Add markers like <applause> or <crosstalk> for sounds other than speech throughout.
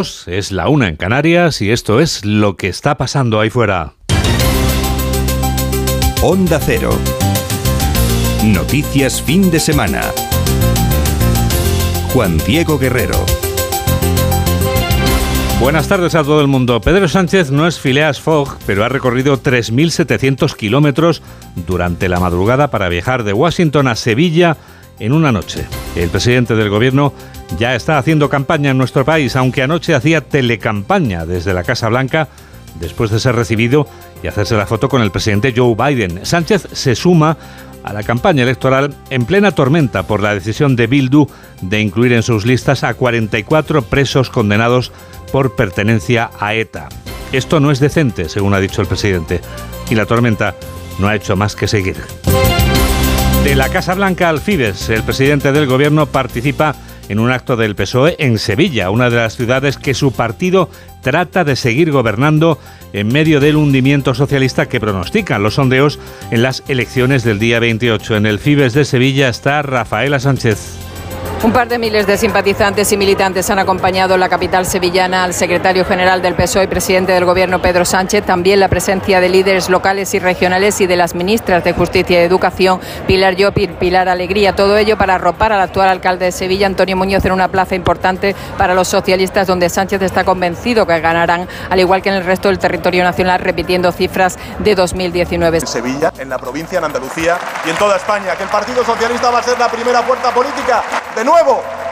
Es la una en Canarias y esto es lo que está pasando ahí fuera. Onda Cero. Noticias fin de semana. Juan Diego Guerrero. Buenas tardes a todo el mundo. Pedro Sánchez no es Phileas Fogg, pero ha recorrido 3.700 kilómetros durante la madrugada para viajar de Washington a Sevilla en una noche. El presidente del gobierno ya está haciendo campaña en nuestro país, aunque anoche hacía telecampaña desde la Casa Blanca después de ser recibido y hacerse la foto con el presidente Joe Biden. Sánchez se suma a la campaña electoral en plena tormenta por la decisión de Bildu de incluir en sus listas a 44 presos condenados por pertenencia a ETA. Esto no es decente, según ha dicho el presidente, y la tormenta no ha hecho más que seguir. De la Casa Blanca al Fibes, el presidente del gobierno participa en un acto del PSOE en Sevilla, una de las ciudades que su partido trata de seguir gobernando en medio del hundimiento socialista que pronostican los sondeos en las elecciones del día 28. En el Fibes de Sevilla está Rafaela Sánchez. Un par de miles de simpatizantes y militantes han acompañado la capital sevillana al secretario general del PSOE y presidente del Gobierno, Pedro Sánchez. También la presencia de líderes locales y regionales y de las ministras de Justicia y Educación, Pilar Llopir, Pilar Alegría. Todo ello para arropar al actual alcalde de Sevilla, Antonio Muñoz, en una plaza importante para los socialistas, donde Sánchez está convencido que ganarán, al igual que en el resto del territorio nacional, repitiendo cifras de 2019. En Sevilla, en la provincia, en Andalucía y en toda España, que el Partido Socialista va a ser la primera fuerza política de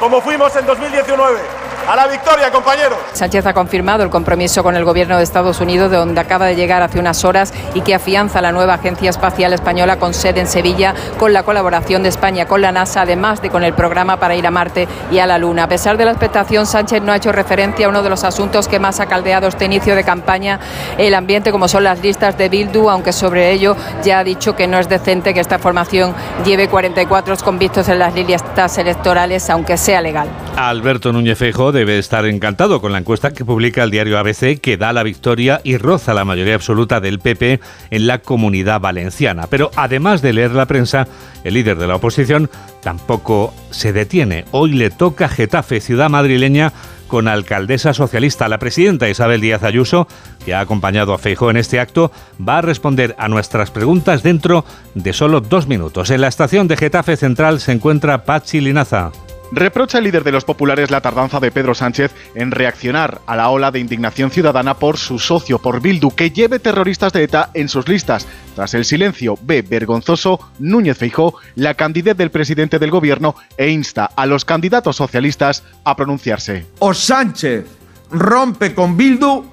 como fuimos en 2019. A la victoria, compañeros. Sánchez ha confirmado el compromiso con el gobierno de Estados Unidos, de donde acaba de llegar hace unas horas y que afianza la nueva Agencia Espacial Española con sede en Sevilla, con la colaboración de España con la NASA, además de con el programa para ir a Marte y a la Luna. A pesar de la expectación, Sánchez no ha hecho referencia a uno de los asuntos que más ha caldeado este inicio de campaña, el ambiente, como son las listas de Bildu, aunque sobre ello ya ha dicho que no es decente que esta formación lleve 44 convictos en las listas electorales, aunque sea legal. Alberto Núñez Feijóo debe estar encantado con la encuesta que publica el diario ABC que da la victoria y roza la mayoría absoluta del PP en la comunidad valenciana. Pero además de leer la prensa, el líder de la oposición tampoco se detiene. Hoy le toca Getafe, ciudad madrileña, con alcaldesa socialista. La presidenta Isabel Díaz Ayuso, que ha acompañado a Feijóo en este acto, va a responder a nuestras preguntas dentro de solo dos minutos. En la estación de Getafe Central se encuentra Pachi Linaza. Reprocha el líder de los populares la tardanza de Pedro Sánchez en reaccionar a la ola de indignación ciudadana por su socio, por Bildu, que lleve terroristas de ETA en sus listas. Tras el silencio ve vergonzoso, Núñez Feijó la candidez del presidente del gobierno e insta a los candidatos socialistas a pronunciarse. O Sánchez rompe con Bildu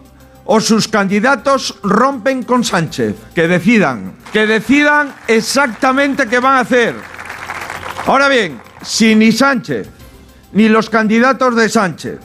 o sus candidatos rompen con Sánchez. Que decidan, que decidan exactamente qué van a hacer. Ahora bien, si ni Sánchez ni los candidatos de Sánchez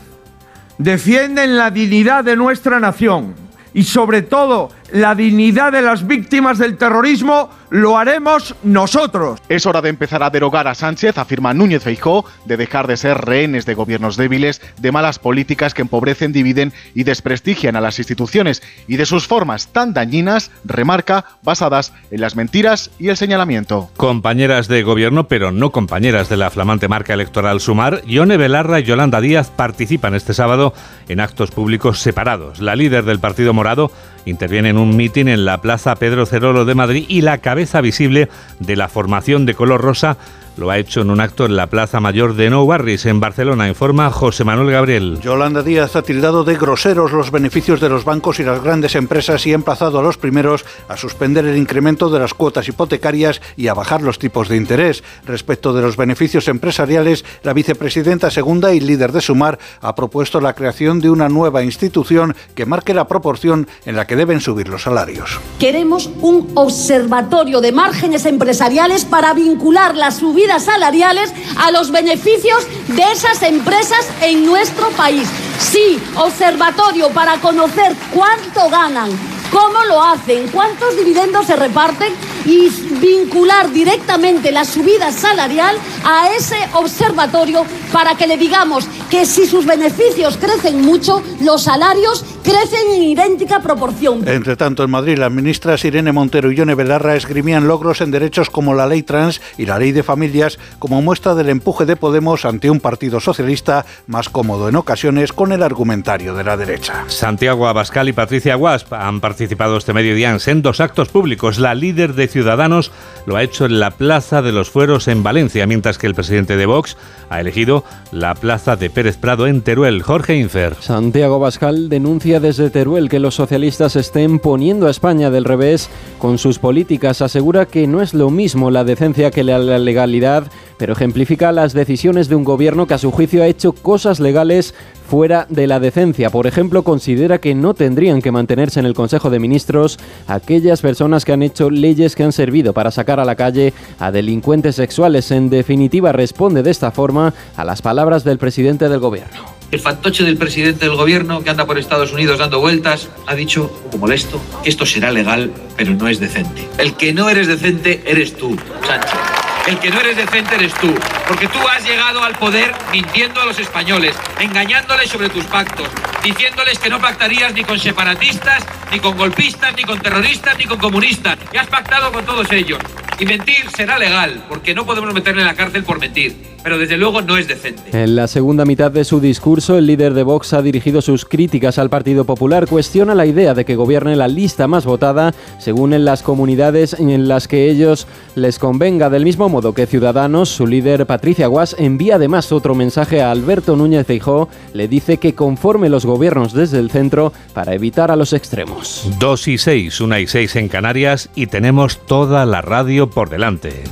defienden la dignidad de nuestra nación y sobre todo la dignidad de las víctimas del terrorismo, lo haremos nosotros. Es hora de empezar a derogar a Sánchez, afirma Núñez Feijó, de dejar de ser rehenes de gobiernos débiles, de malas políticas que empobrecen, dividen y desprestigian a las instituciones y de sus formas tan dañinas, remarca, basadas en las mentiras y el señalamiento. Compañeras de gobierno, pero no compañeras de la flamante marca electoral Sumar, Ione Belarra y Yolanda Díaz participan este sábado en actos públicos separados. La líder del Partido Morado interviene en un mitin en la Plaza Pedro Cerolo de Madrid y la cabeza visible de la formación de color rosa lo ha hecho en un acto en la Plaza Mayor de Nou Barris, en Barcelona, informa José Manuel Gabriel. Yolanda Díaz ha tildado de groseros los beneficios de los bancos y las grandes empresas y ha emplazado a los primeros a suspender el incremento de las cuotas hipotecarias y a bajar los tipos de interés. Respecto de los beneficios empresariales, la vicepresidenta segunda y líder de Sumar ha propuesto la creación de una nueva institución que marque la proporción en la que deben subir los salarios. Queremos un observatorio de márgenes empresariales para vincular la subida salariales a los beneficios de esas empresas en nuestro país. Sí, observatorio para conocer cuánto ganan, cómo lo hacen, cuántos dividendos se reparten y vincular directamente la subida salarial a ese observatorio para que le digamos que si sus beneficios crecen mucho, los salarios crecen en idéntica proporción. Entre tanto, en Madrid, las ministras Irene Montero y Yone Belarra esgrimían logros en derechos como la ley trans y la ley de familias como muestra del empuje de Podemos ante un partido socialista más cómodo en ocasiones con el argumentario de la derecha. Santiago Abascal y Patricia Guasp han participado este mediodía en dos actos públicos. La líder de Ciudadanos lo ha hecho en la Plaza de los Fueros en Valencia, mientras que el presidente de Vox ha elegido la Plaza de Pérez Prado en Teruel. Jorge Infer. Santiago Abascal denuncia desde Teruel que los socialistas estén poniendo a España del revés con sus políticas. Asegura que no es lo mismo la decencia que la legalidad, pero ejemplifica las decisiones de un gobierno que a su juicio ha hecho cosas legales fuera de la decencia. Por ejemplo, considera que no tendrían que mantenerse en el Consejo de Ministros aquellas personas que han hecho leyes que han servido para sacar a la calle a delincuentes sexuales. En definitiva, responde de esta forma a las palabras del presidente del gobierno. El fantoche del presidente del gobierno que anda por Estados Unidos dando vueltas ha dicho, como molesto, que esto será legal, pero no es decente. El que no eres decente eres tú, Sánchez. El que no eres decente eres tú, porque tú has llegado al poder mintiendo a los españoles, engañándoles sobre tus pactos, diciéndoles que no pactarías ni con separatistas, ni con golpistas, ni con terroristas, ni con comunistas. Y has pactado con todos ellos. Y mentir será legal, porque no podemos meterle en la cárcel por mentir pero desde luego no es decente. En la segunda mitad de su discurso, el líder de Vox ha dirigido sus críticas al Partido Popular, cuestiona la idea de que gobierne la lista más votada según en las comunidades en las que ellos les convenga. Del mismo modo que Ciudadanos, su líder Patricia Guas envía además otro mensaje a Alberto Núñez Feijó, le dice que conforme los gobiernos desde el centro para evitar a los extremos. Dos y seis, una y seis en Canarias y tenemos toda la radio por delante.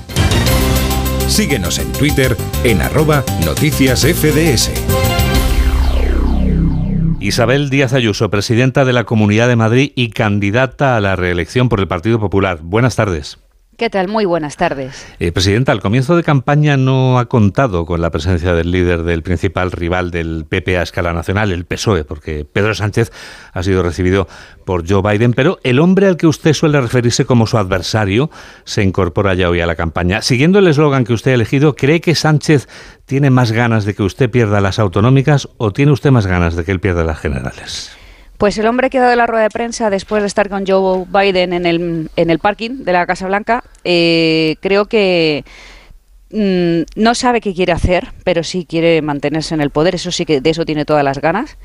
Síguenos en Twitter en arroba noticias FDS. Isabel Díaz Ayuso, presidenta de la Comunidad de Madrid y candidata a la reelección por el Partido Popular. Buenas tardes. ¿Qué tal? Muy buenas tardes. Eh, Presidenta, al comienzo de campaña no ha contado con la presencia del líder del principal rival del PP a escala nacional, el PSOE, porque Pedro Sánchez ha sido recibido por Joe Biden, pero el hombre al que usted suele referirse como su adversario se incorpora ya hoy a la campaña. Siguiendo el eslogan que usted ha elegido, ¿cree que Sánchez tiene más ganas de que usted pierda las autonómicas o tiene usted más ganas de que él pierda las generales? Pues el hombre que ha dado la rueda de prensa después de estar con Joe Biden en el, en el parking de la Casa Blanca, eh, creo que mm, no sabe qué quiere hacer, pero sí quiere mantenerse en el poder. Eso sí que de eso tiene todas las ganas.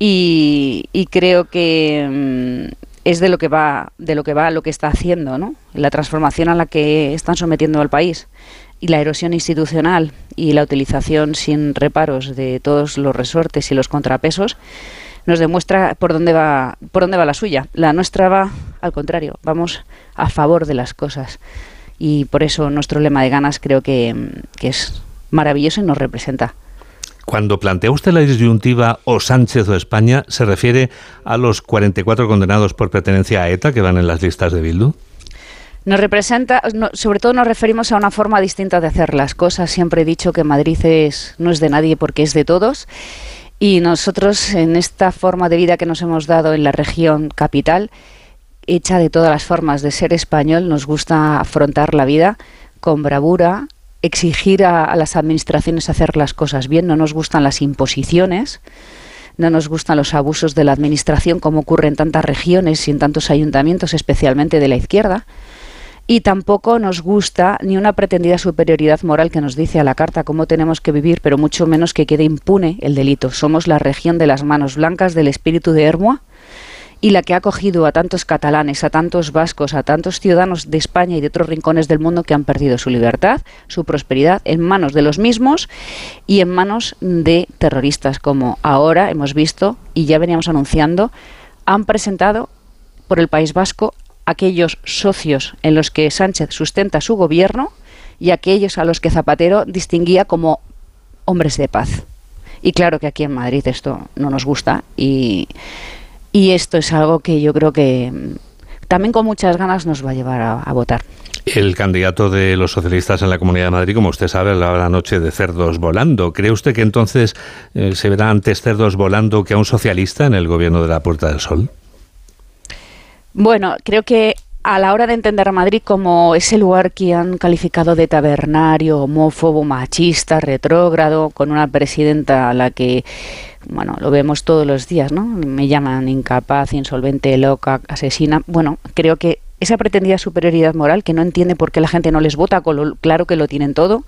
Y, creo que mm, es de lo que va, de lo que va, lo que está haciendo, ¿no? La transformación a la que están sometiendo al país y la erosión institucional y la utilización sin reparos de todos los resortes y los contrapesos nos demuestra por dónde va por dónde va la suya. La nuestra va al contrario, vamos a favor de las cosas. Y por eso nuestro lema de ganas creo que, es maravilloso y nos representa. Cuando plantea usted la disyuntiva o Sánchez o España, ¿se refiere a los 44 condenados por pertenencia a ETA que van en las listas de Bildu? Nos representa, sobre todo nos referimos a una forma distinta de hacer las cosas. Siempre he dicho que Madrid es, no es de nadie porque es de todos y nosotros, en esta forma de vida que nos hemos dado en la región capital, hecha de todas las formas de ser español, nos gusta afrontar la vida con bravura, exigir a, las administraciones hacer las cosas bien, no nos gustan las imposiciones, no nos gustan los abusos de la administración como ocurre en tantas regiones y en tantos ayuntamientos, especialmente de la izquierda y tampoco nos gusta ni una pretendida superioridad moral que nos dice a la carta cómo tenemos que vivir, pero mucho menos que quede impune el delito. Somos la región de las manos blancas del espíritu de Hermoa y la que ha acogido a tantos catalanes, a tantos vascos, a tantos ciudadanos de España y de otros rincones del mundo que han perdido su libertad, su prosperidad en manos de los mismos y en manos de terroristas, como ahora hemos visto y ya veníamos anunciando, han presentado por el País Vasco aquellos socios en los que Sánchez sustenta su gobierno y aquellos a los que Zapatero distinguía como hombres de paz. Y claro que aquí en Madrid esto no nos gusta y, esto es algo que yo creo que mm, también con muchas ganas nos va a llevar a, votar. El candidato de los socialistas en la Comunidad de Madrid, como usted sabe, la noche de cerdos volando. ¿Cree usted que entonces eh, se verá antes cerdos volando que a un socialista en el gobierno de la Puerta del Sol? Bueno, creo que a la hora de entender a Madrid como ese lugar que han calificado de tabernario, homófobo, machista, retrógrado, con una presidenta a la que bueno, lo vemos todos los días, ¿no? Me llaman incapaz, insolvente, loca, asesina. Bueno, creo que esa pretendida superioridad moral que no entiende por qué la gente no les vota, claro que lo tienen todo,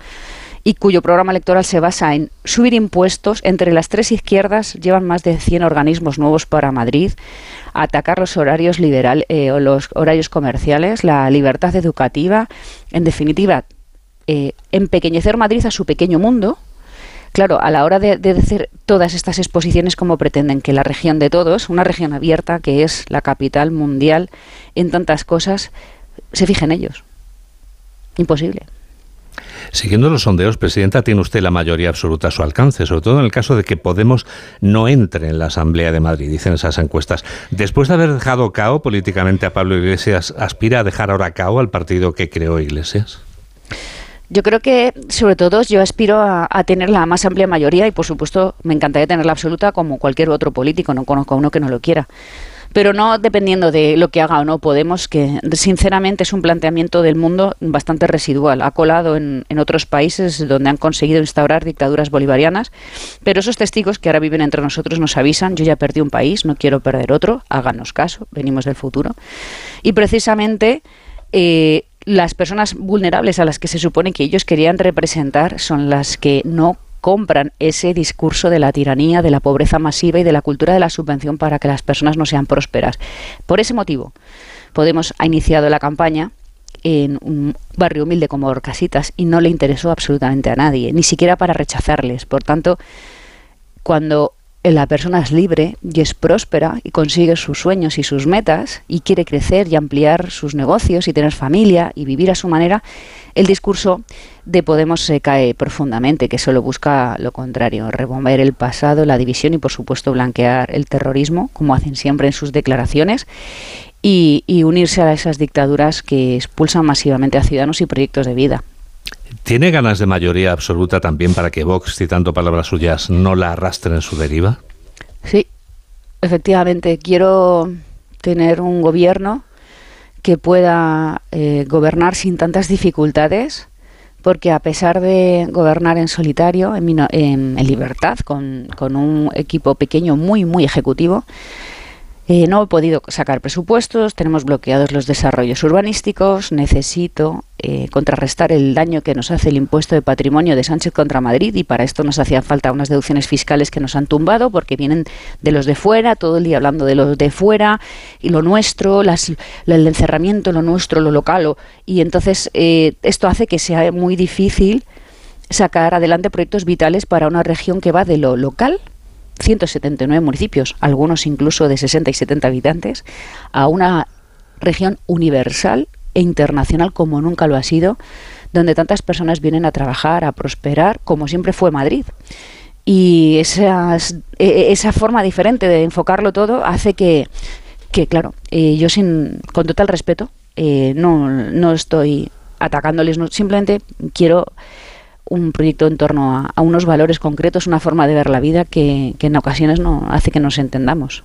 y cuyo programa electoral se basa en subir impuestos. Entre las tres izquierdas llevan más de 100 organismos nuevos para Madrid, atacar los horarios liberal, eh, o los horarios comerciales, la libertad educativa, en definitiva, eh, empequeñecer Madrid a su pequeño mundo. Claro, a la hora de, de decir todas estas exposiciones, como pretenden que la región de todos, una región abierta que es la capital mundial en tantas cosas, se fije en ellos. Imposible. Siguiendo los sondeos, Presidenta, tiene usted la mayoría absoluta a su alcance, sobre todo en el caso de que Podemos no entre en la Asamblea de Madrid, dicen esas encuestas. Después de haber dejado cao políticamente a Pablo Iglesias, ¿aspira a dejar ahora cao al partido que creó Iglesias? Yo creo que, sobre todo, yo aspiro a, a, tener la más amplia mayoría y, por supuesto, me encantaría tener la absoluta como cualquier otro político. No conozco a uno que no lo quiera pero no dependiendo de lo que haga o no Podemos, que sinceramente es un planteamiento del mundo bastante residual. Ha colado en, en, otros países donde han conseguido instaurar dictaduras bolivarianas, pero esos testigos que ahora viven entre nosotros nos avisan, yo ya perdí un país, no quiero perder otro, háganos caso, venimos del futuro. Y precisamente... Eh, las personas vulnerables a las que se supone que ellos querían representar son las que no compran ese discurso de la tiranía, de la pobreza masiva y de la cultura de la subvención para que las personas no sean prósperas. Por ese motivo, Podemos ha iniciado la campaña en un barrio humilde como Orcasitas y no le interesó absolutamente a nadie, ni siquiera para rechazarles. Por tanto, cuando la persona es libre y es próspera y consigue sus sueños y sus metas y quiere crecer y ampliar sus negocios y tener familia y vivir a su manera, el discurso de Podemos se cae profundamente, que solo busca lo contrario, rebomber el pasado, la división y por supuesto blanquear el terrorismo, como hacen siempre en sus declaraciones, y, y unirse a esas dictaduras que expulsan masivamente a ciudadanos y proyectos de vida. ¿Tiene ganas de mayoría absoluta también para que Vox, citando palabras suyas, no la arrastren en su deriva? Sí, efectivamente. Quiero tener un gobierno que pueda eh, gobernar sin tantas dificultades, porque a pesar de gobernar en solitario, en, en, libertad, con un equipo pequeño muy, muy ejecutivo, eh, no he podido sacar presupuestos, tenemos bloqueados los desarrollos urbanísticos, necesito eh, contrarrestar el daño que nos hace el impuesto de patrimonio de Sánchez contra Madrid y para esto nos hacían falta unas deducciones fiscales que nos han tumbado porque vienen de los de fuera, todo el día hablando de los de fuera y lo nuestro, las, el encerramiento, lo nuestro, lo local. Y entonces eh, esto hace que sea muy difícil sacar adelante proyectos vitales para una región que va de lo local 179 municipios, algunos incluso de 60 y 70 habitantes, a una región universal e internacional como nunca lo ha sido, donde tantas personas vienen a trabajar, a prosperar, como siempre fue Madrid. Y esas, e, e, esa forma diferente de enfocarlo todo hace que, que claro, eh, yo sin, con total respeto, eh, no, no estoy atacándoles, simplemente quiero un proyecto en torno a, unos valores concretos, una forma de ver la vida que, que en ocasiones no hace que nos entendamos.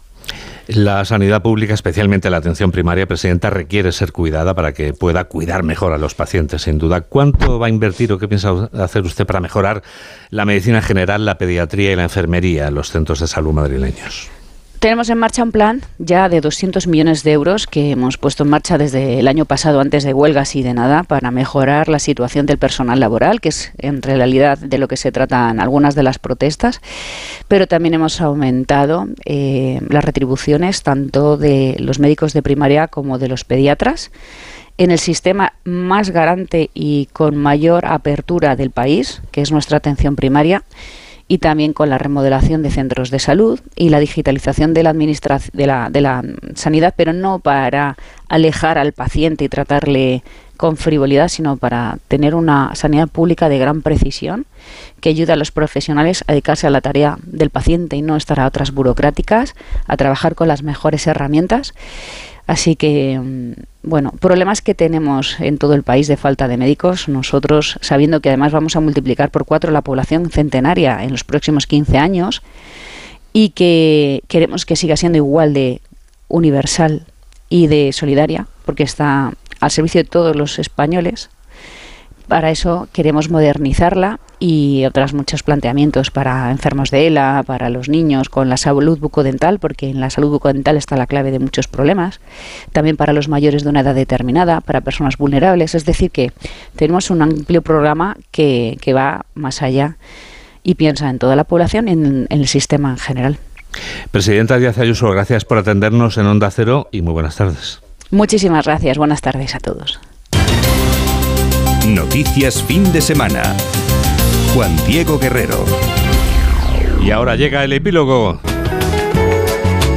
La sanidad pública, especialmente la atención primaria, Presidenta, requiere ser cuidada para que pueda cuidar mejor a los pacientes, sin duda. ¿Cuánto va a invertir o qué piensa hacer usted para mejorar la medicina general, la pediatría y la enfermería en los centros de salud madrileños? Tenemos en marcha un plan ya de 200 millones de euros que hemos puesto en marcha desde el año pasado, antes de huelgas y de nada, para mejorar la situación del personal laboral, que es en realidad de lo que se tratan algunas de las protestas. Pero también hemos aumentado eh, las retribuciones tanto de los médicos de primaria como de los pediatras en el sistema más garante y con mayor apertura del país, que es nuestra atención primaria y también con la remodelación de centros de salud y la digitalización de la, de la, de la sanidad, pero no para alejar al paciente y tratarle con frivolidad, sino para tener una sanidad pública de gran precisión que ayuda a los profesionales a dedicarse a la tarea del paciente y no estar a otras burocráticas, a trabajar con las mejores herramientas. Así que, mm, bueno, problemas que tenemos en todo el país de falta de médicos, nosotros sabiendo que además vamos a multiplicar por cuatro la población centenaria en los próximos 15 años y que queremos que siga siendo igual de universal y de solidaria, porque está al servicio de todos los españoles, Para eso queremos modernizarla y otros muchos planteamientos para enfermos de ELA, para los niños con la salud bucodental, porque en la salud bucodental está la clave de muchos problemas, también para los mayores de una edad determinada, para personas vulnerables, es decir, que tenemos un amplio programa que, que va más allá y piensa en toda la población y en, en el sistema en general. Presidenta Díaz Ayuso, gracias por atendernos en Onda Cero y muy buenas tardes. Muchísimas gracias, buenas tardes a todos. Noticias fin de semana. Juan Diego Guerrero. Y ahora llega el epílogo.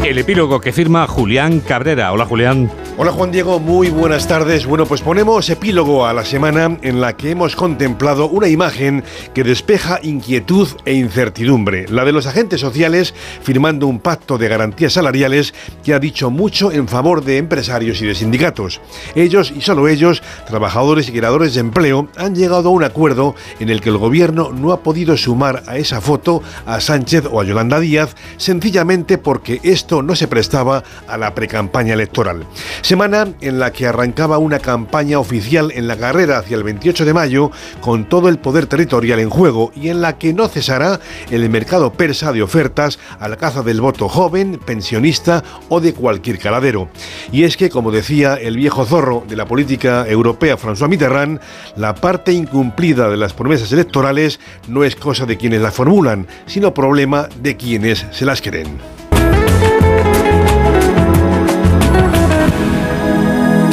El epílogo que firma Julián Cabrera. Hola Julián. Hola Juan Diego, muy buenas tardes. Bueno, pues ponemos epílogo a la semana en la que hemos contemplado una imagen que despeja inquietud e incertidumbre, la de los agentes sociales firmando un pacto de garantías salariales que ha dicho mucho en favor de empresarios y de sindicatos. Ellos y solo ellos, trabajadores y creadores de empleo, han llegado a un acuerdo en el que el gobierno no ha podido sumar a esa foto a Sánchez o a Yolanda Díaz sencillamente porque esto no se prestaba a la precampaña electoral. Semana en la que arrancaba una campaña oficial en la carrera hacia el 28 de mayo con todo el poder territorial en juego y en la que no cesará el mercado persa de ofertas a la caza del voto joven, pensionista o de cualquier caladero. Y es que, como decía el viejo zorro de la política europea François Mitterrand, la parte incumplida de las promesas electorales no es cosa de quienes las formulan, sino problema de quienes se las creen.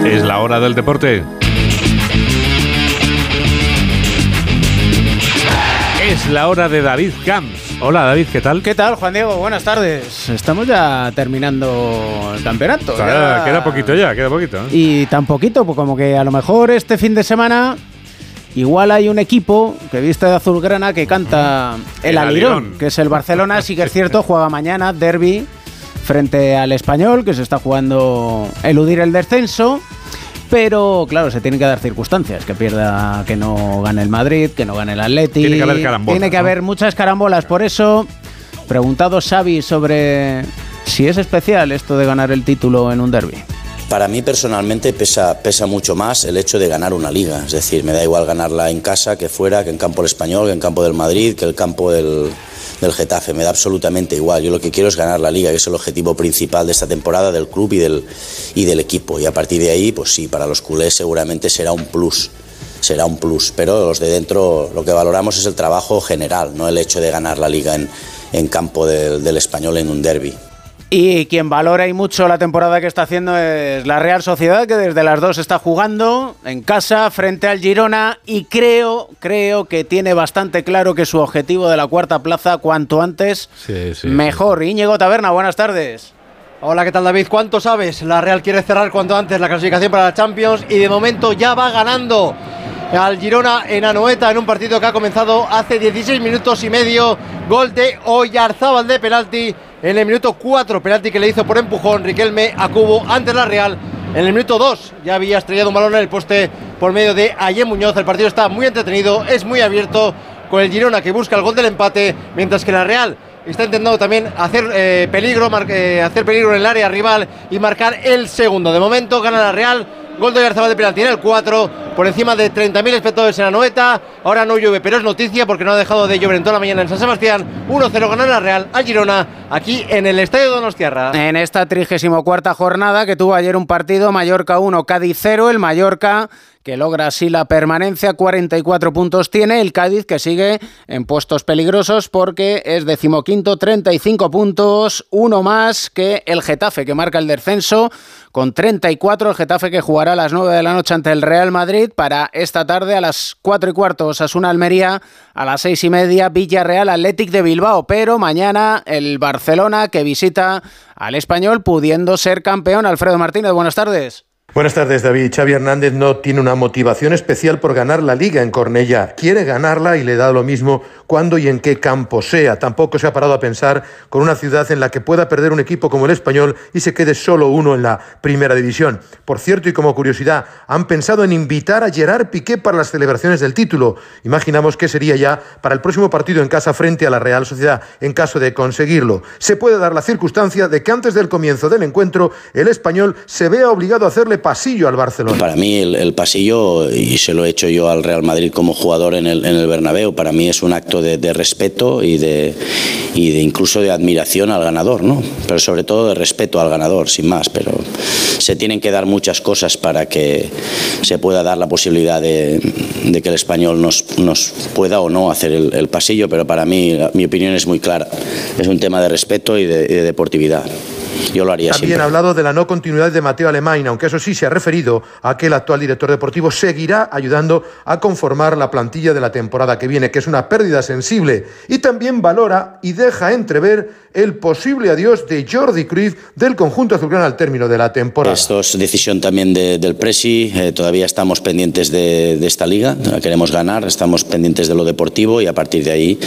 Es la hora del deporte. Es la hora de David Camps. Hola David, ¿qué tal? ¿Qué tal, Juan Diego? Buenas tardes. Estamos ya terminando el campeonato. Claro, ya- Queda poquito ya, queda poquito. ¿eh? Y tan poquito, pues como que a lo mejor este fin de semana igual hay un equipo que viste de azulgrana que canta el, El alirón, Alirón. que es el Barcelona, sí que es cierto, <laughs> juega mañana derby frente al español, que se está jugando eludir el descenso. Pero claro, se tienen que dar circunstancias, que pierda, que no gane el Madrid, que no gane el Atleti. Tiene que haber carambolas, Tiene que ¿no? haber muchas carambolas, por eso preguntado Xavi sobre si es especial esto de ganar el título en un derby. Para mí personalmente pesa, pesa mucho más el hecho de ganar una liga. Es decir, me da igual ganarla en casa que fuera, que en campo del español, que en campo del Madrid, que el campo del, Getafe. Me da absolutamente igual. Yo lo que quiero es ganar la liga, que es el objetivo principal de esta temporada del club y del, equipo. Y a partir de ahí, pues sí, para los culés seguramente será un plus. Será un plus, pero los de dentro lo que valoramos es el trabajo general, no el hecho de ganar la liga en, en campo del, del español en un derby. Y quien valora y mucho la temporada que está haciendo es la Real Sociedad, que desde las dos está jugando en casa frente al Girona y creo, creo que tiene bastante claro que su objetivo de la cuarta plaza cuanto antes Sí, sí. mejor. Íñigo Taberna, buenas tardes. Hola, ¿qué tal David? ¿Cuánto sabes? La Real quiere cerrar cuanto antes la clasificación para la Champions y de momento ya va ganando al Girona en Anoeta en un partido que ha comenzado hace 16 minutos y medio. Gol de Oyarzábal de penalti en el minuto 4, penalti que le hizo por empujón Riquelme a Cubo ante la Real. En el minuto 2 ya había estrellado un balón en el poste por medio de Ayer Muñoz. El partido está muy entretenido, es muy abierto con el Girona que busca el gol del empate, mientras que la Real está intentando también hacer eh, peligro, eh, hacer peligro en el área rival y marcar el segundo. De momento gana la Real. Gol de Garzabal de penalti en el 4, por encima de 30.000 espectadores en la noeta. Ahora no llueve, pero es noticia porque no ha dejado de llover en toda la mañana en San Sebastián. 1-0 gana la Real a Girona, aquí en el Estadio Donostiarra. En esta 34 jornada que tuvo ayer un partido, Mallorca 1, Cádiz 0, el Mallorca que logra así la permanencia, 44 puntos tiene, el Cádiz que sigue en puestos peligrosos porque es decimoquinto, 35 puntos, uno más que el Getafe que marca el descenso con 34, el Getafe que jugará a las 9 de la noche ante el Real Madrid para esta tarde a las 4 y cuarto Osasuna Almería, a las 6 y media Villarreal Athletic de Bilbao, pero mañana el Barcelona que visita al Español pudiendo ser campeón. Alfredo Martínez, buenas tardes. Buenas tardes, David. Xavi Hernández no tiene una motivación especial por ganar la liga en Cornellá. Quiere ganarla y le da lo mismo cuándo y en qué campo sea. Tampoco se ha parado a pensar con una ciudad en la que pueda perder un equipo como el español y se quede solo uno en la primera división. Por cierto, y como curiosidad, han pensado en invitar a Gerard Piqué para las celebraciones del título. Imaginamos que sería ya para el próximo partido en casa frente a la Real Sociedad, en caso de conseguirlo. Se puede dar la circunstancia de que antes del comienzo del encuentro, el español se vea obligado a hacerle pasillo al Barcelona. Para mí el, pasillo, y se lo he hecho yo al Real Madrid como jugador en el, en el Bernabéu, para mí es un acto de, de respeto y de, y de incluso de admiración al ganador, ¿no? Pero sobre todo de respeto al ganador, sin más. Pero se tienen que dar muchas cosas para que se pueda dar la posibilidad de, de que el español nos, nos, pueda o no hacer el, el, pasillo, pero para mí mi opinión es muy clara. Es un tema de respeto y de, y de deportividad. Yo lo haría También siempre. ha hablado de la no continuidad de Mateo Alemán, aunque eso sí se ha referido a que el actual director deportivo seguirá ayudando a conformar la plantilla de la temporada que viene, que es una pérdida sensible. Y también valora y deja entrever el posible adiós de Jordi Cruyff del conjunto azulgrana al término de la temporada. Esto es decisión también de, del Presi. Eh, todavía estamos pendientes de, esta liga. La queremos ganar. Estamos pendientes de lo deportivo y a partir de ahí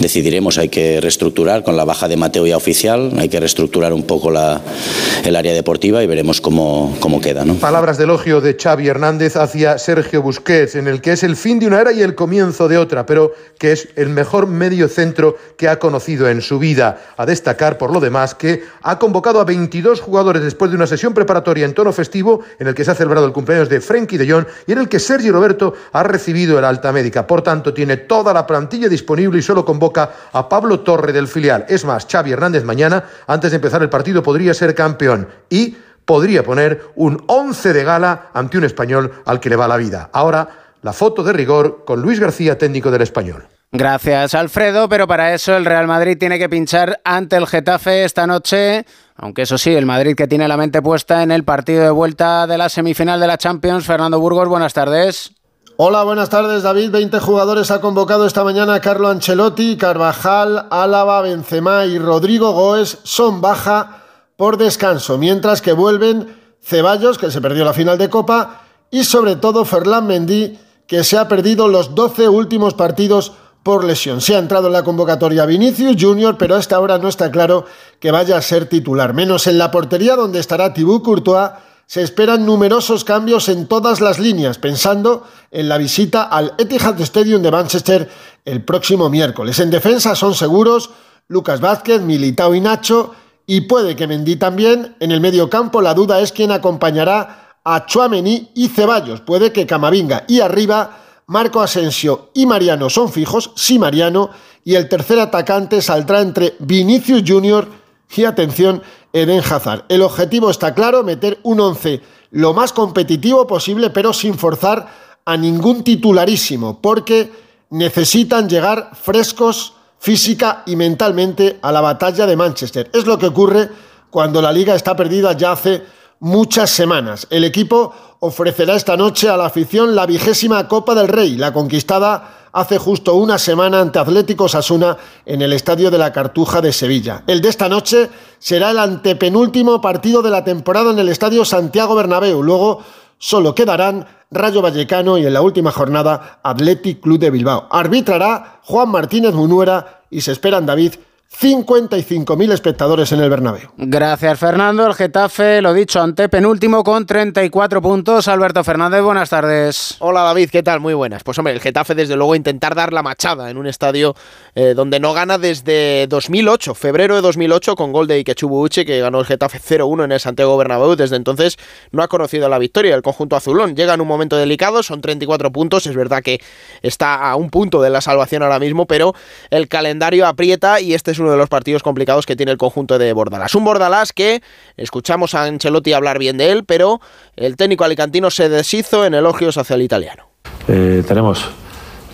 decidiremos. Hay que reestructurar con la baja de Mateo ya oficial. Hay que reestructurar un poco el área deportiva y veremos cómo queda. Palabras de elogio de Xavi Hernández hacia Sergio Busquets, en el que es el fin de una era y el comienzo de otra, pero que es el mejor medio centro que ha conocido en su vida. A destacar, por lo demás, que ha convocado a 22 jugadores después de una sesión preparatoria en tono festivo en el que se ha celebrado el cumpleaños de Frenkie de Jong y en el que Sergio Roberto ha recibido el alta médica. Por tanto, tiene toda la plantilla disponible y solo convoca a Pablo Torre del filial. Es más, Xavi Hernández mañana, antes de empezar el partido, podría ser campeón y podría poner un 11 de gala ante un español al que le va la vida. Ahora, la foto de rigor con Luis García, técnico del español. Gracias, Alfredo, pero para eso el Real Madrid tiene que pinchar ante el Getafe esta noche, aunque eso sí, el Madrid que tiene la mente puesta en el partido de vuelta de la semifinal de la Champions. Fernando Burgos, buenas tardes. Hola, buenas tardes, David. 20 jugadores ha convocado esta mañana Carlo Ancelotti, Carvajal, Álava, Benzema y Rodrigo Goes son baja por descanso, mientras que vuelven Ceballos, que se perdió la final de Copa, y sobre todo Ferland Mendy, que se ha perdido los 12 últimos partidos por lesión. Se ha entrado en la convocatoria Vinicius Junior, pero hasta ahora no está claro que vaya a ser titular. Menos en la portería, donde estará Thibaut Courtois, se esperan numerosos cambios en todas las líneas, pensando en la visita al Etihad Stadium de Manchester el próximo miércoles. En defensa son seguros Lucas Vázquez, Militao y Nacho, y puede que Mendy también. En el medio campo la duda es quién acompañará a Chuamení y Ceballos. Puede que Camavinga y arriba Marco Asensio y Mariano son fijos, sí Mariano, y el tercer atacante saldrá entre Vinicius Junior y atención, Eden Hazard. El objetivo está claro, meter un 11 lo más competitivo posible, pero sin forzar a ningún titularísimo, porque necesitan llegar frescos física y mentalmente a la batalla de Manchester. Es lo que ocurre cuando la liga está perdida ya hace muchas semanas. El equipo ofrecerá esta noche a la afición la vigésima Copa del Rey, la conquistada hace justo una semana ante Atlético Sasuna en el Estadio de la Cartuja de Sevilla. El de esta noche será el antepenúltimo partido de la temporada en el Estadio Santiago Bernabéu. Luego solo quedarán Rayo Vallecano y en la última jornada Athletic Club de Bilbao. Arbitrará Juan Martínez Munuera y se esperan David 55.000 espectadores en el Bernabéu. Gracias, Fernando. El Getafe, lo dicho, ante penúltimo con 34 puntos. Alberto Fernández, buenas tardes. Hola, David, ¿qué tal? Muy buenas. Pues hombre, el Getafe, desde luego, intentar dar la machada en un estadio eh, donde no gana desde 2008, febrero de 2008, con gol de Ikechubu Uche, que ganó el Getafe 0-1 en el Santiago Bernabéu. Desde entonces no ha conocido la victoria. El conjunto azulón llega en un momento delicado, son 34 puntos. Es verdad que está a un punto de la salvación ahora mismo, pero el calendario aprieta y este es uno de los partidos complicados que tiene el conjunto de Bordalás. Un Bordalás que escuchamos a Ancelotti hablar bien de él, pero el técnico alicantino se deshizo en elogios hacia el italiano. Eh, tenemos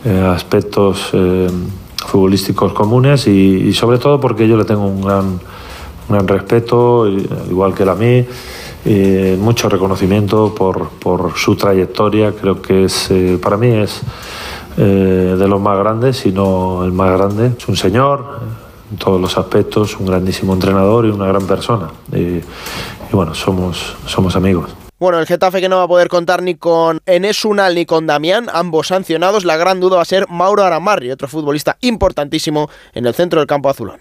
eh, aspectos eh, futbolísticos comunes y, y, sobre todo porque yo le tengo un gran, un gran respeto, igual que él a mí. mucho reconocimiento por, por, su trayectoria, creo que es para mí es de los más grandes, si no el más grande. Es un señor, en todos los aspectos, un grandísimo entrenador y una gran persona. Y, y, bueno, somos, somos amigos. Bueno, el Getafe que no va a poder contar ni con Enes Unal ni con Damián, ambos sancionados. La gran duda va a ser Mauro Aramarri, otro futbolista importantísimo en el centro del campo azulón.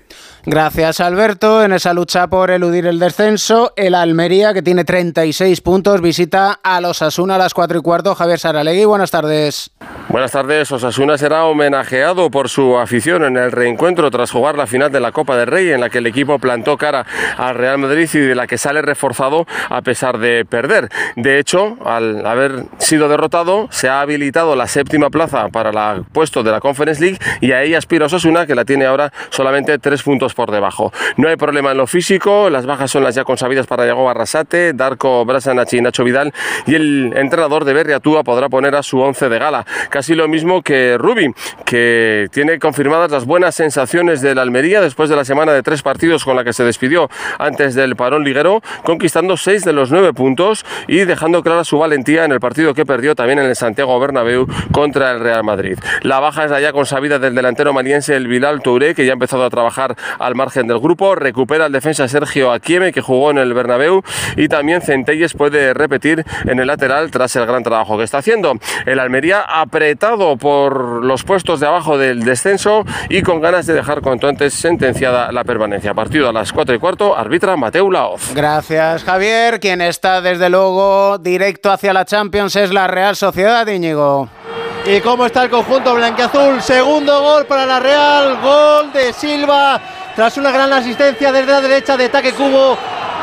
Gracias, Alberto. En esa lucha por eludir el descenso, el Almería, que tiene 36 puntos, visita a los Asuna a las 4 y cuarto. Javier Saralegui, buenas tardes. Buenas tardes. Osasuna será homenajeado por su afición en el reencuentro tras jugar la final de la Copa del Rey, en la que el equipo plantó cara al Real Madrid y de la que sale reforzado a pesar de perder. De hecho, al haber sido derrotado, se ha habilitado la séptima plaza para el puesto de la Conference League y ahí aspira Osasuna, que la tiene ahora solamente tres puntos por debajo. No hay problema en lo físico, las bajas son las ya consabidas para Diego Barrasate, Darko Brasanachi y Nacho Vidal y el entrenador de Berriatúa podrá poner a su once de gala casi lo mismo que Rubi, que tiene confirmadas las buenas sensaciones del Almería después de la semana de tres partidos con la que se despidió antes del parón liguero, conquistando seis de los nueve puntos y dejando clara su valentía en el partido que perdió también en el Santiago Bernabéu contra el Real Madrid. La baja es la ya consabida del delantero maliense el Bilal Touré, que ya ha empezado a trabajar al margen del grupo, recupera el defensa Sergio Aquieme, que jugó en el Bernabéu, y también Centelles puede repetir en el lateral tras el gran trabajo que está haciendo. El Almería apre por los puestos de abajo del descenso y con ganas de dejar cuanto antes sentenciada la permanencia. Partido a las 4 y cuarto, arbitra Mateu Laoz. Gracias, Javier. Quien está desde luego directo hacia la Champions es la Real Sociedad, Íñigo. ¿Y cómo está el conjunto blanqueazul? Segundo gol para la Real, gol de Silva, tras una gran asistencia desde la derecha de Taque Cubo.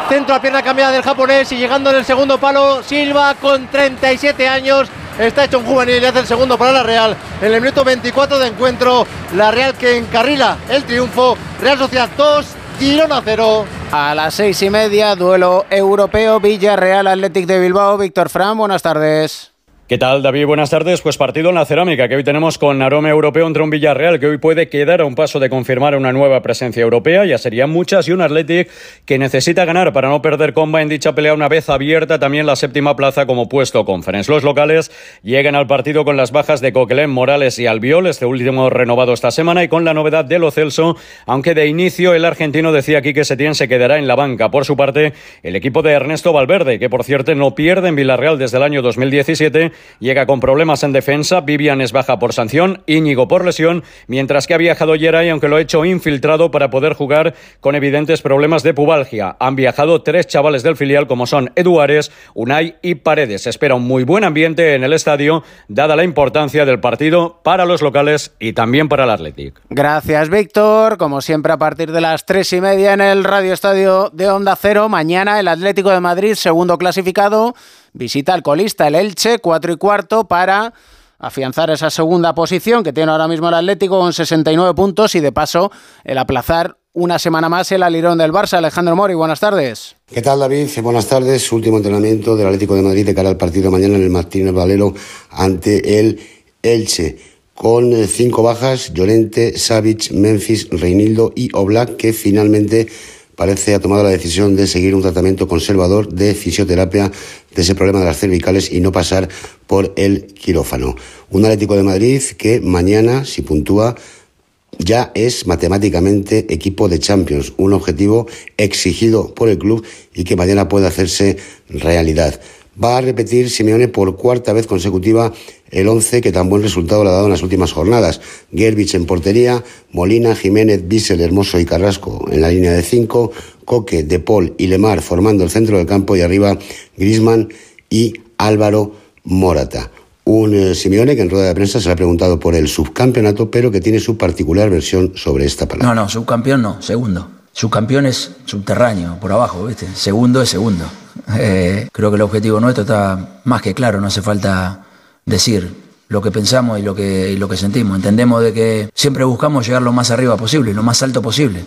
Centro a pierna cambiada del japonés y llegando en el segundo palo, Silva con 37 años Está hecho un juvenil y hace el segundo para la Real. En el minuto 24 de encuentro, la Real que encarrila el triunfo. Real Sociedad 2, Girona 0. A las seis y media, duelo europeo Villarreal Athletic de Bilbao. Víctor Fran, buenas tardes. ¿Qué tal, David? Buenas tardes. Pues partido en la cerámica que hoy tenemos con aroma europeo entre un Villarreal que hoy puede quedar a un paso de confirmar una nueva presencia europea. Ya serían muchas y un Athletic que necesita ganar para no perder comba en dicha pelea una vez abierta también la séptima plaza como puesto conference. Los locales llegan al partido con las bajas de Coquelin, Morales y Albiol, este último renovado esta semana y con la novedad de Lo Celso, aunque de inicio el argentino decía aquí que Setién se quedará en la banca. Por su parte, el equipo de Ernesto Valverde, que por cierto no pierde en Villarreal desde el año 2017, Llega con problemas en defensa, Vivian es baja por sanción, Íñigo por lesión, mientras que ha viajado Yeray, aunque lo ha hecho infiltrado para poder jugar con evidentes problemas de pubalgia. Han viajado tres chavales del filial como son Eduares, Unai y Paredes. espera un muy buen ambiente en el estadio, dada la importancia del partido para los locales y también para el Athletic. Gracias, Víctor. Como siempre, a partir de las tres y media en el Radio Estadio de Onda Cero, mañana el Atlético de Madrid, segundo clasificado visita al colista, el Elche, 4 y cuarto, para afianzar esa segunda posición que tiene ahora mismo el Atlético con 69 puntos y de paso el aplazar una semana más el alirón del Barça. Alejandro Mori, buenas tardes. ¿Qué tal David? Buenas tardes. Último entrenamiento del Atlético de Madrid de cara al partido mañana en el Martínez Valero ante el Elche. Con eh, cinco bajas, Llorente, Savic, Memphis, Reinildo y Oblak, que finalmente parece ha tomado la decisión de seguir un tratamiento conservador de fisioterapia de ese problema de las cervicales y no pasar por el quirófano. Un Atlético de Madrid que mañana, si puntúa, ya es matemáticamente equipo de Champions, un objetivo exigido por el club y que mañana puede hacerse realidad. Va a repetir Simeone por cuarta vez consecutiva el 11 que tan buen resultado le ha dado en las últimas jornadas. Gerbich en portería, Molina, Jiménez, Bissell, Hermoso y Carrasco en la línea de 5, Coque, De Paul y Lemar formando el centro del campo y arriba Grisman y Álvaro Morata. Un eh, Simeone que en rueda de prensa se le ha preguntado por el subcampeonato, pero que tiene su particular versión sobre esta palabra. No, no, subcampeón no, segundo. Subcampeón es subterráneo, por abajo, ¿viste? Segundo es segundo. Eh, creo que el objetivo nuestro está más que claro, no hace falta decir lo que pensamos y lo que, lo que sentimos. Entendemos de que siempre buscamos llegar lo más arriba posible, lo más alto posible.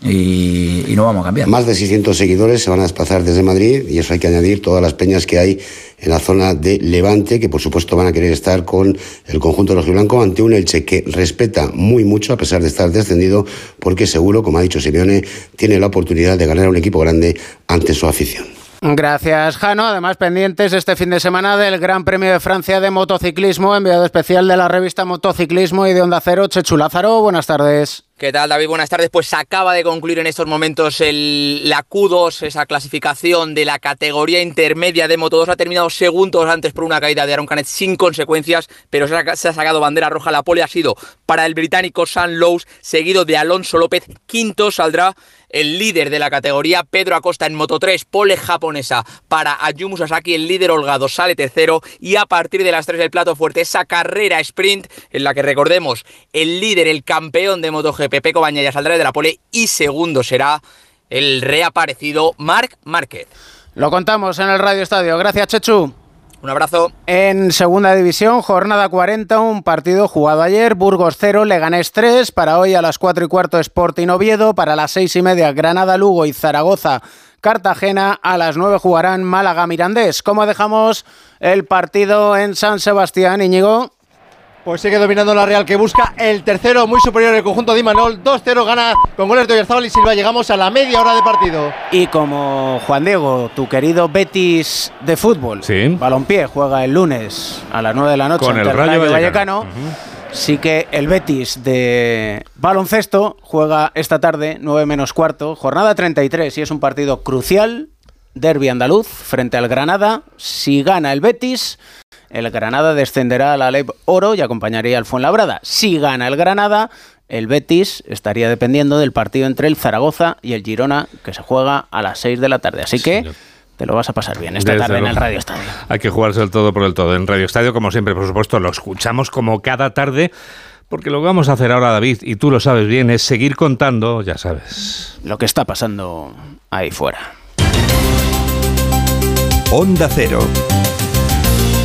Y, y, no vamos a cambiar. Más de 600 seguidores se van a desplazar desde Madrid y eso hay que añadir todas las peñas que hay en la zona de Levante, que por supuesto van a querer estar con el conjunto de los Blanco ante un Elche que respeta muy mucho a pesar de estar descendido, porque seguro, como ha dicho Simeone, tiene la oportunidad de ganar a un equipo grande ante su afición. Gracias, Jano. Además, pendientes este fin de semana del Gran Premio de Francia de Motociclismo, enviado especial de la revista Motociclismo y de Onda Cero, Chechu Lázaro. Buenas tardes. ¿Qué tal, David? Buenas tardes. Pues acaba de concluir en estos momentos el, la Q2, esa clasificación de la categoría intermedia de Moto 2. Ha terminado segundos antes por una caída de Aaron Canet sin consecuencias, pero se ha, se ha sacado bandera roja. La pole ha sido para el británico San Lowe's, seguido de Alonso López. Quinto saldrá el líder de la categoría, Pedro Acosta en Moto 3, pole japonesa para Ayumu Sasaki, el líder holgado sale tercero y a partir de las 3 del plato fuerte esa carrera sprint en la que recordemos el líder, el campeón de MotoGP, Peco Bañaya saldrá de la pole y segundo será el reaparecido Marc Márquez. Lo contamos en el Radio Estadio. Gracias, Chechu. Un abrazo. En segunda división, jornada 40, un partido jugado ayer, Burgos 0, Leganés 3, para hoy a las 4 y cuarto Sporting Oviedo, para las 6 y media Granada, Lugo y Zaragoza, Cartagena, a las 9 jugarán Málaga, Mirandés. ¿Cómo dejamos el partido en San Sebastián, Íñigo? Pues sigue dominando la Real que busca el tercero muy superior el conjunto de Imanol. 2-0 gana con goles de Oyarzabal y Silva. Llegamos a la media hora de partido. Y como Juan Diego, tu querido Betis de fútbol, Sí. balompié, juega el lunes a las 9 de la noche Con el Rayo Vallecano. Vallecano. Sí que el Betis de baloncesto juega esta tarde, 9 menos cuarto, jornada 33 y es un partido crucial, derby andaluz frente al Granada. Si gana el Betis, el Granada descenderá a la Leb Oro y acompañaría al Fuenlabrada. Si gana el Granada, el Betis estaría dependiendo del partido entre el Zaragoza y el Girona que se juega a las 6 de la tarde. Así que te lo vas a pasar bien esta Desde tarde en el. Radio Estadio. Hay que jugarse el todo por el todo. En Radio Estadio, como siempre, por supuesto, lo escuchamos como cada tarde. Porque lo que vamos a hacer ahora, David, y tú lo sabes bien, es seguir contando, ya sabes. Lo que está pasando ahí fuera. Onda Cero.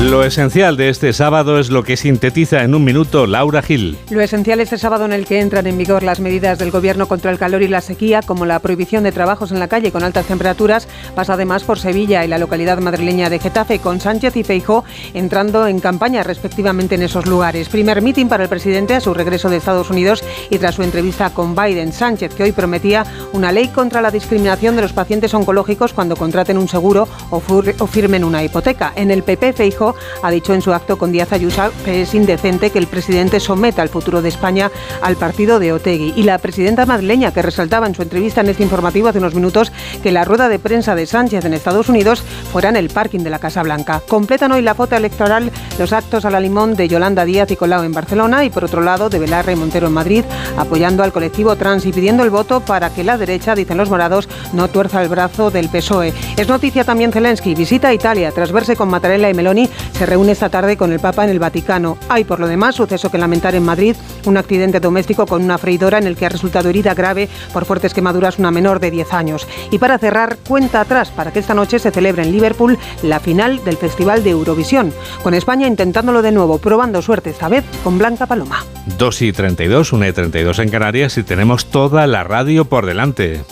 Lo esencial de este sábado es lo que sintetiza en un minuto Laura Gil. Lo esencial este sábado en el que entran en vigor las medidas del Gobierno contra el calor y la sequía, como la prohibición de trabajos en la calle con altas temperaturas, pasa además por Sevilla y la localidad madrileña de Getafe, con Sánchez y Feijó entrando en campaña respectivamente en esos lugares. Primer mitin para el presidente a su regreso de Estados Unidos y tras su entrevista con Biden. Sánchez, que hoy prometía una ley contra la discriminación de los pacientes oncológicos cuando contraten un seguro o, o firmen una hipoteca. En el PP, Feijó ha dicho en su acto con Díaz Ayuso que es indecente que el presidente someta el futuro de España al partido de Otegui. Y la presidenta madrileña, que resaltaba en su entrevista en este informativo hace unos minutos que la rueda de prensa de Sánchez en Estados Unidos fuera en el parking de la Casa Blanca. Completan hoy la foto electoral los actos a la limón de Yolanda Díaz y Colau en Barcelona y por otro lado de Belarra y Montero en Madrid, apoyando al colectivo trans y pidiendo el voto para que la derecha, dicen los morados, no tuerza el brazo del PSOE. Es noticia también Zelensky, visita a Italia tras verse con Mattarella y Meloni, se reúne esta tarde con el Papa en el Vaticano. Hay por lo demás suceso que lamentar en Madrid, un accidente doméstico con una freidora en el que ha resultado herida grave por fuertes quemaduras una menor de 10 años. Y para cerrar, cuenta atrás para que esta noche se celebre en Liverpool la final del Festival de Eurovisión, con España intentándolo de nuevo, probando suerte esta vez con Blanca Paloma. 2 y 32, 1 y 32 en Canarias y tenemos toda la radio por delante.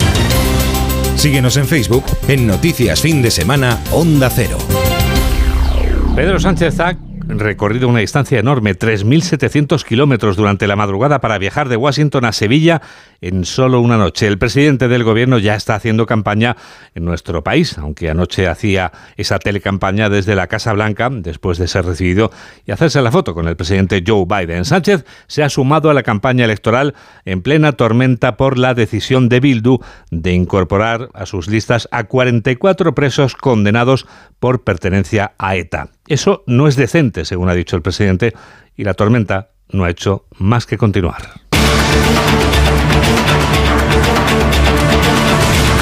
Síguenos en Facebook en Noticias Fin de Semana Onda Cero. Pedro Sánchez ha recorrido una distancia enorme, 3.700 kilómetros durante la madrugada para viajar de Washington a Sevilla en solo una noche. El presidente del gobierno ya está haciendo campaña en nuestro país, aunque anoche hacía esa telecampaña desde la Casa Blanca, después de ser recibido y hacerse la foto con el presidente Joe Biden. Sánchez se ha sumado a la campaña electoral en plena tormenta por la decisión de Bildu de incorporar a sus listas a 44 presos condenados por pertenencia a ETA. Eso no es decente, según ha dicho el presidente, y la tormenta no ha hecho más que continuar.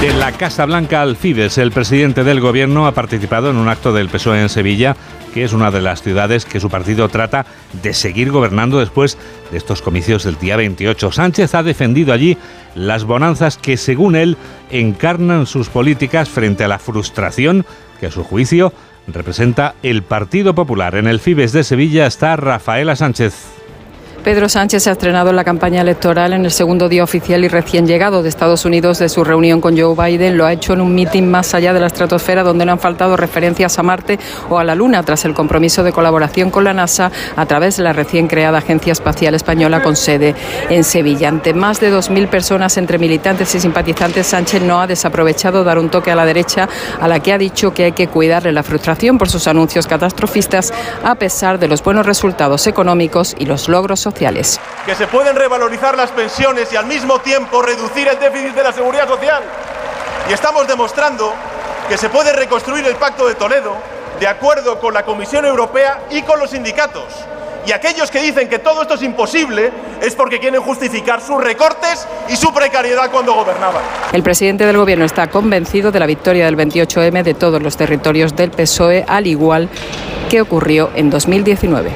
De la Casa Blanca al Fides, el presidente del gobierno ha participado en un acto del PSOE en Sevilla, que es una de las ciudades que su partido trata de seguir gobernando después de estos comicios del día 28. Sánchez ha defendido allí las bonanzas que, según él, encarnan sus políticas frente a la frustración que, a su juicio, representa el Partido Popular. En el Fibes de Sevilla está Rafaela Sánchez. Pedro Sánchez se ha estrenado en la campaña electoral en el segundo día oficial y recién llegado de Estados Unidos de su reunión con Joe Biden. Lo ha hecho en un mitin más allá de la estratosfera donde no han faltado referencias a Marte o a la Luna tras el compromiso de colaboración con la NASA a través de la recién creada Agencia Espacial Española con sede en Sevilla. Ante más de 2.000 personas entre militantes y simpatizantes, Sánchez no ha desaprovechado dar un toque a la derecha a la que ha dicho que hay que cuidarle la frustración por sus anuncios catastrofistas a pesar de los buenos resultados económicos y los logros que se pueden revalorizar las pensiones y al mismo tiempo reducir el déficit de la seguridad social. Y estamos demostrando que se puede reconstruir el Pacto de Toledo de acuerdo con la Comisión Europea y con los sindicatos. Y aquellos que dicen que todo esto es imposible es porque quieren justificar sus recortes y su precariedad cuando gobernaban. El presidente del Gobierno está convencido de la victoria del 28M de todos los territorios del PSOE, al igual que ocurrió en 2019.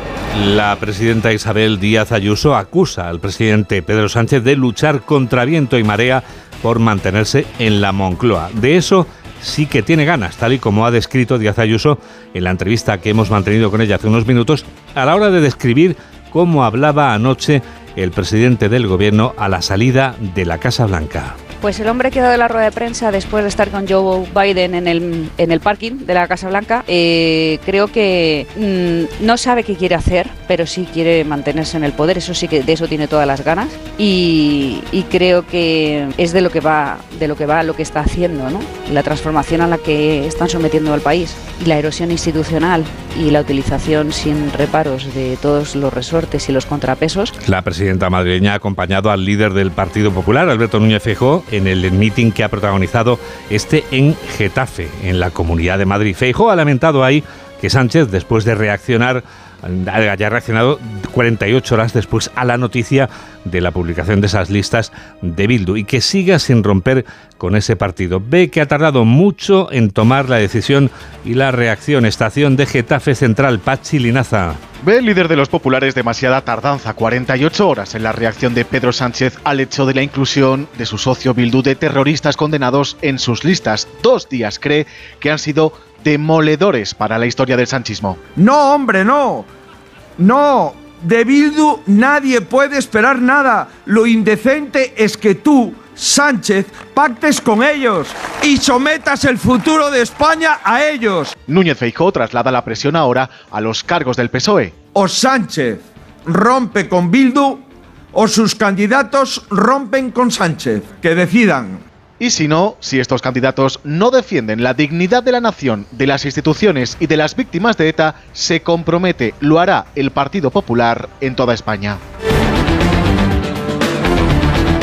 La presidenta Isabel Díaz Ayuso acusa al presidente Pedro Sánchez de luchar contra viento y marea por mantenerse en la Moncloa. De eso sí que tiene ganas, tal y como ha descrito Díaz Ayuso en la entrevista que hemos mantenido con ella hace unos minutos, a la hora de describir cómo hablaba anoche el presidente del gobierno a la salida de la Casa Blanca. Pues el hombre que ha dado la rueda de prensa después de estar con Joe Biden en el, en el parking de la Casa Blanca, eh, creo que mm, no sabe qué quiere hacer, pero sí quiere mantenerse en el poder. Eso sí que de eso tiene todas las ganas. Y, y creo que es de lo que va, de lo que va, lo que está haciendo, ¿no? La transformación a la que están sometiendo al país y la erosión institucional y la utilización sin reparos de todos los resortes y los contrapesos. La presidenta madrileña ha acompañado al líder del Partido Popular, Alberto Núñez Feijóo, en el meeting que ha protagonizado este en Getafe, en la Comunidad de Madrid. Feijóo ha lamentado ahí que Sánchez, después de reaccionar, haya reaccionado 48 horas después a la noticia de la publicación de esas listas de Bildu y que siga sin romper con ese partido. Ve que ha tardado mucho en tomar la decisión y la reacción. Estación de Getafe Central, Pachi Linaza. Ve el líder de los populares demasiada tardanza, 48 horas en la reacción de Pedro Sánchez al hecho de la inclusión de su socio Bildu de terroristas condenados en sus listas. Dos días cree que han sido demoledores para la historia del sanchismo. No, hombre, no. No, de Bildu nadie puede esperar nada. Lo indecente es que tú, Sánchez, pactes con ellos y sometas el futuro de España a ellos. Núñez Feijóo traslada la presión ahora a los cargos del PSOE. O Sánchez rompe con Bildu o sus candidatos rompen con Sánchez. Que decidan. Y si no, si estos candidatos no defienden la dignidad de la nación, de las instituciones y de las víctimas de ETA, se compromete, lo hará el Partido Popular en toda España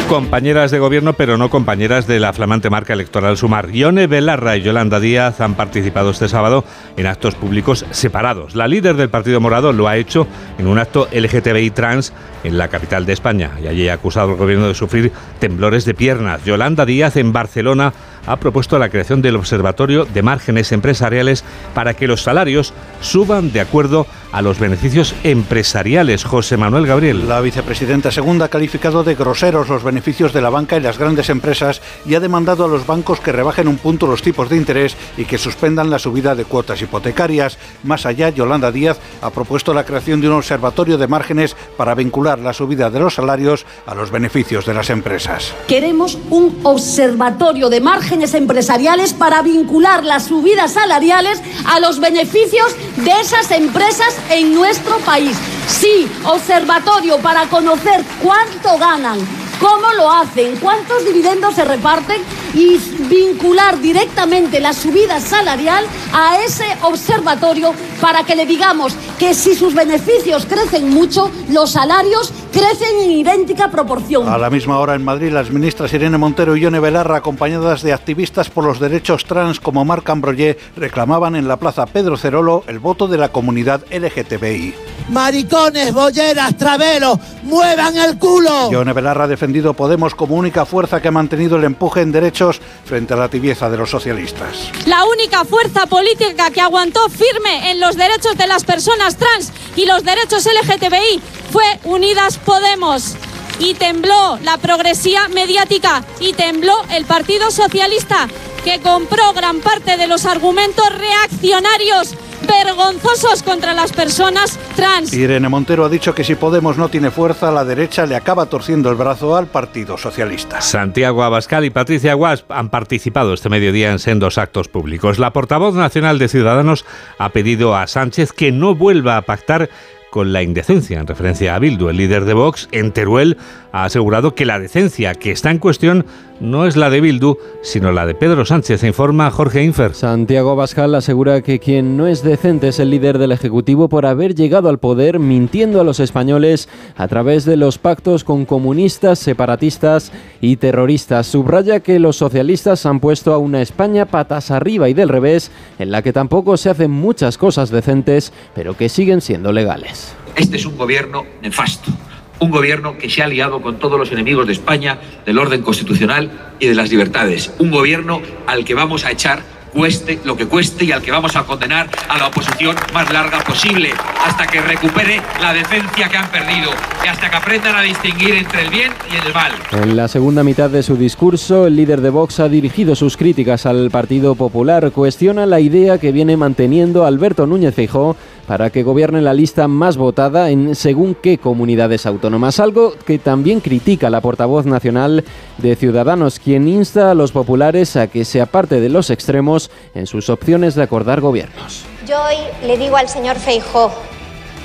compañeras de gobierno, pero no compañeras de la flamante marca electoral Sumar. Ione Belarra y Yolanda Díaz han participado este sábado en actos públicos separados. La líder del Partido Morado lo ha hecho en un acto LGTBI trans en la capital de España y allí ha acusado al gobierno de sufrir temblores de piernas. Yolanda Díaz en Barcelona ha propuesto la creación del Observatorio de Márgenes Empresariales para que los salarios suban de acuerdo a los beneficios empresariales. José Manuel Gabriel. La vicepresidenta segunda ha calificado de groseros los beneficios de la banca y las grandes empresas y ha demandado a los bancos que rebajen un punto los tipos de interés y que suspendan la subida de cuotas hipotecarias. Más allá, Yolanda Díaz ha propuesto la creación de un observatorio de márgenes para vincular la subida de los salarios a los beneficios de las empresas. Queremos un observatorio de márgenes empresariales para vincular las subidas salariales a los beneficios de esas empresas en nuestro país. Sí, observatorio para conocer cuánto ganan, cómo lo hacen, cuántos dividendos se reparten y vincular directamente la subida salarial a ese observatorio para que le digamos que si sus beneficios crecen mucho, los salarios crecen en idéntica proporción. A la misma hora en Madrid, las ministras Irene Montero y Yone Belarra, acompañadas de activistas por los derechos trans como Marc Ambroyé, reclamaban en la plaza Pedro Cerolo el voto de la comunidad LGTBI. Maricones, bolleras, traveros, muevan el culo. Yone Belarra ha defendido Podemos como única fuerza que ha mantenido el empuje en derechos frente a la tibieza de los socialistas. La única fuerza política que aguantó firme en los derechos de las personas trans y los derechos LGTBI fue Unidas Podemos. Y tembló la progresía mediática y tembló el Partido Socialista, que compró gran parte de los argumentos reaccionarios vergonzosos contra las personas trans. Irene Montero ha dicho que si Podemos no tiene fuerza, la derecha le acaba torciendo el brazo al Partido Socialista. Santiago Abascal y Patricia Guasp han participado este mediodía en sendos actos públicos. La portavoz nacional de Ciudadanos ha pedido a Sánchez que no vuelva a pactar con la indecencia, en referencia a Bildu. El líder de Vox, en Teruel, ha asegurado que la decencia que está en cuestión no es la de Bildu, sino la de Pedro Sánchez, informa Jorge Infer. Santiago Bascal asegura que quien no es decente es el líder del Ejecutivo por haber llegado al poder mintiendo a los españoles a través de los pactos con comunistas, separatistas y terroristas. Subraya que los socialistas han puesto a una España patas arriba y del revés, en la que tampoco se hacen muchas cosas decentes, pero que siguen siendo legales. Este es un gobierno nefasto un gobierno que se ha aliado con todos los enemigos de España, del orden constitucional y de las libertades. Un gobierno al que vamos a echar cueste lo que cueste y al que vamos a condenar a la oposición más larga posible, hasta que recupere la decencia que han perdido y hasta que aprendan a distinguir entre el bien y el mal. En la segunda mitad de su discurso, el líder de Vox ha dirigido sus críticas al Partido Popular, cuestiona la idea que viene manteniendo Alberto Núñez Feijóo para que gobierne la lista más votada en según qué comunidades autónomas, algo que también critica la portavoz nacional de Ciudadanos, quien insta a los populares a que se aparte de los extremos en sus opciones de acordar gobiernos. Yo hoy le digo al señor Feijó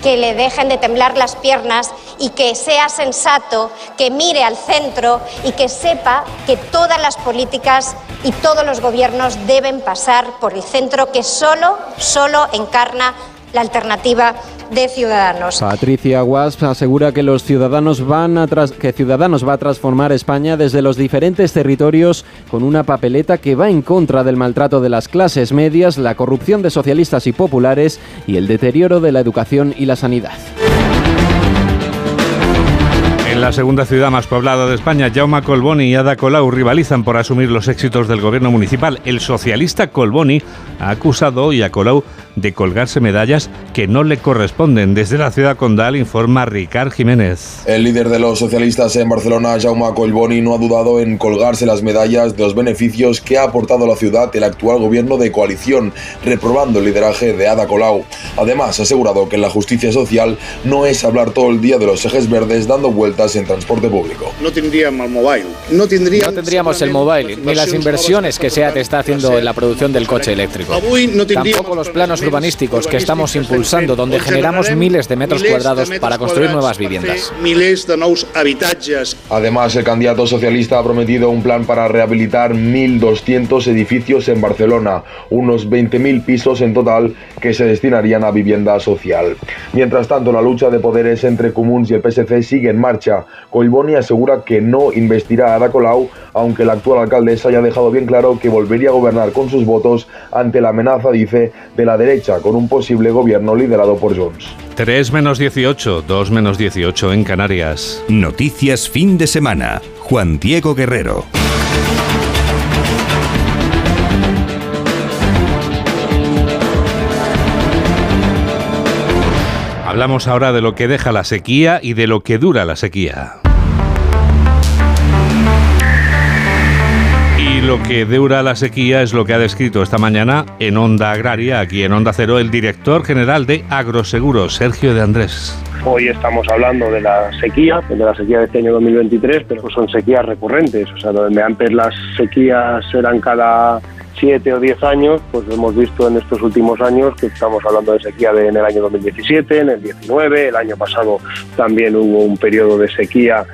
que le dejen de temblar las piernas y que sea sensato, que mire al centro y que sepa que todas las políticas y todos los gobiernos deben pasar por el centro que solo, solo encarna la alternativa de Ciudadanos. Patricia Guas asegura que los ciudadanos van a que Ciudadanos va a transformar España desde los diferentes territorios con una papeleta que va en contra del maltrato de las clases medias, la corrupción de socialistas y populares y el deterioro de la educación y la sanidad. En la segunda ciudad más poblada de España, Jaume Colboni y Ada Colau rivalizan por asumir los éxitos del gobierno municipal. El socialista Colboni ha acusado hoy a Colau de colgarse medallas que no le corresponden. Desde la ciudad condal informa Ricard Jiménez. El líder de los socialistas en Barcelona, Jaume Collboni, no ha dudado en colgarse las medallas de los beneficios que ha aportado a la ciudad el actual gobierno de coalición, reprobando el lideraje de Ada Colau. Además, ha asegurado que la justicia social no es hablar todo el día de los ejes verdes dando vueltas en transporte público. No tendríamos el mobile. No tendríamos, el mobile, ni las inversiones que SEAT está haciendo en la producción del coche eléctrico. Tampoco los planos urbanísticos que estamos impulsando, donde generamos miles de metros cuadrados para construir nuevas viviendas. Miles de habitatges. Además, el candidato socialista ha prometido un plan para rehabilitar 1.200 edificios en Barcelona, unos 20.000 pisos en total que se destinarían a vivienda social. Mientras tanto, la lucha de poderes entre Comuns y el PSC sigue en marcha. Colboni asegura que no investirá a Ada Colau, aunque la actual alcaldesa haya dejado bien claro que volvería a gobernar con sus votos ante la amenaza, dice, de la derecha con un posible gobierno liderado por Jones. 3 menos 18, 2 menos 18 en Canarias. Noticias fin de semana. Juan Diego Guerrero. Hablamos ahora de lo que deja la sequía y de lo que dura la sequía. Lo que dura la sequía es lo que ha descrito esta mañana en Onda Agraria, aquí en Onda Cero, el director general de Agroseguros, Sergio de Andrés. Hoy estamos hablando de la sequía, de la sequía de este año 2023, pero son sequías recurrentes. O sea, donde antes las sequías eran cada 7 o 10 años, pues hemos visto en estos últimos años que estamos hablando de sequía de, en el año 2017, en el 19, el año pasado también hubo un periodo de sequía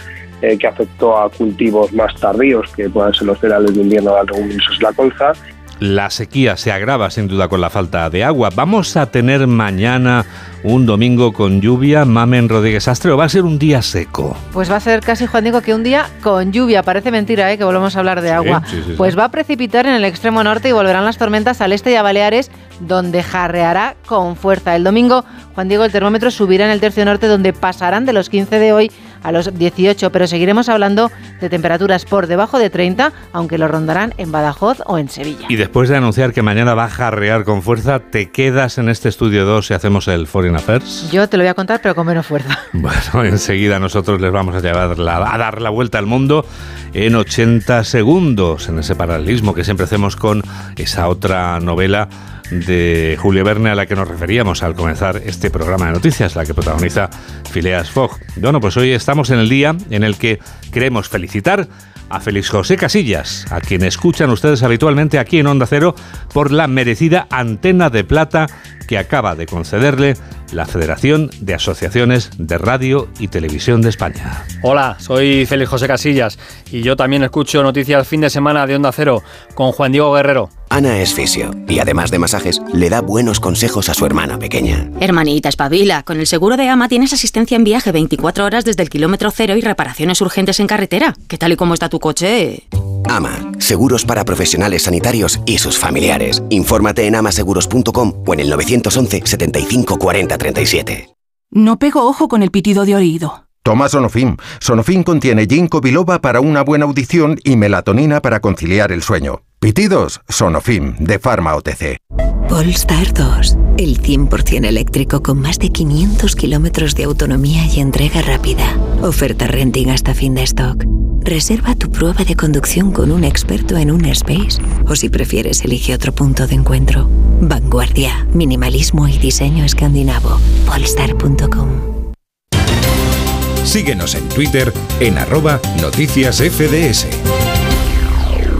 eh, que afectó a cultivos más tardíos, que puedan ser los cereales de invierno, leguminosa y la colza. La sequía se agrava sin duda con la falta de agua. ¿Vamos a tener mañana un domingo con lluvia, Mamen Rodríguez Astre, o va a ser un día seco? Pues va a ser casi, Juan Diego, que un día con lluvia. Parece mentira, ¿eh? que volvamos a hablar de agua. pues va a precipitar en el extremo norte y volverán las tormentas al este y a Baleares, donde jarreará con fuerza. El domingo, Juan Diego, el termómetro subirá en el tercio norte, donde pasarán de los 15 de hoy a los 18, pero seguiremos hablando de temperaturas por debajo de 30, aunque lo rondarán en Badajoz o en Sevilla. Y después de anunciar que mañana va a jarrear con fuerza, ¿te quedas en este estudio 2 y hacemos el Foreign Affairs? Yo te lo voy a contar, pero con menos fuerza. <laughs> Bueno, enseguida nosotros les vamos a llevar a dar la vuelta al mundo en 80 segundos, en ese paralelismo que siempre hacemos con esa otra novela de Julio Verne a la que nos referíamos al comenzar este programa de noticias, la que protagoniza Phileas Fogg. Bueno, pues hoy estamos en el día en el que queremos felicitar a Félix José Casillas, a quien escuchan ustedes habitualmente aquí en Onda Cero por la merecida antena de plata que acaba de concederle la Federación de Asociaciones de Radio y Televisión de España. Hola, soy Félix José Casillas y yo también escucho noticias fin de semana de Onda Cero con Juan Diego Guerrero. Ana es fisio y además de masajes, le da buenos consejos a su hermana pequeña. Hermanita, espabila. Con el seguro de AMA tienes asistencia en viaje 24 horas desde el kilómetro cero y reparaciones urgentes en carretera. ¿Qué tal y cómo está tu coche? AMA, seguros para profesionales sanitarios y sus familiares. Infórmate en amaseguros.com o en el 911 75 40 37. No pego ojo con el pitido de oído. Toma Sonofim. Sonofim contiene ginkgo biloba para una buena audición y melatonina para conciliar el sueño. Pitidos, Sonofim, de Pharma OTC. Polestar 2, el 100% eléctrico con más de 500 kilómetros de autonomía y entrega rápida. Oferta renting hasta fin de stock. Reserva tu prueba de conducción con un experto en un space o si prefieres elige otro punto de encuentro. Vanguardia, minimalismo y diseño escandinavo. Polestar.com. Síguenos en Twitter en arroba noticias FDS.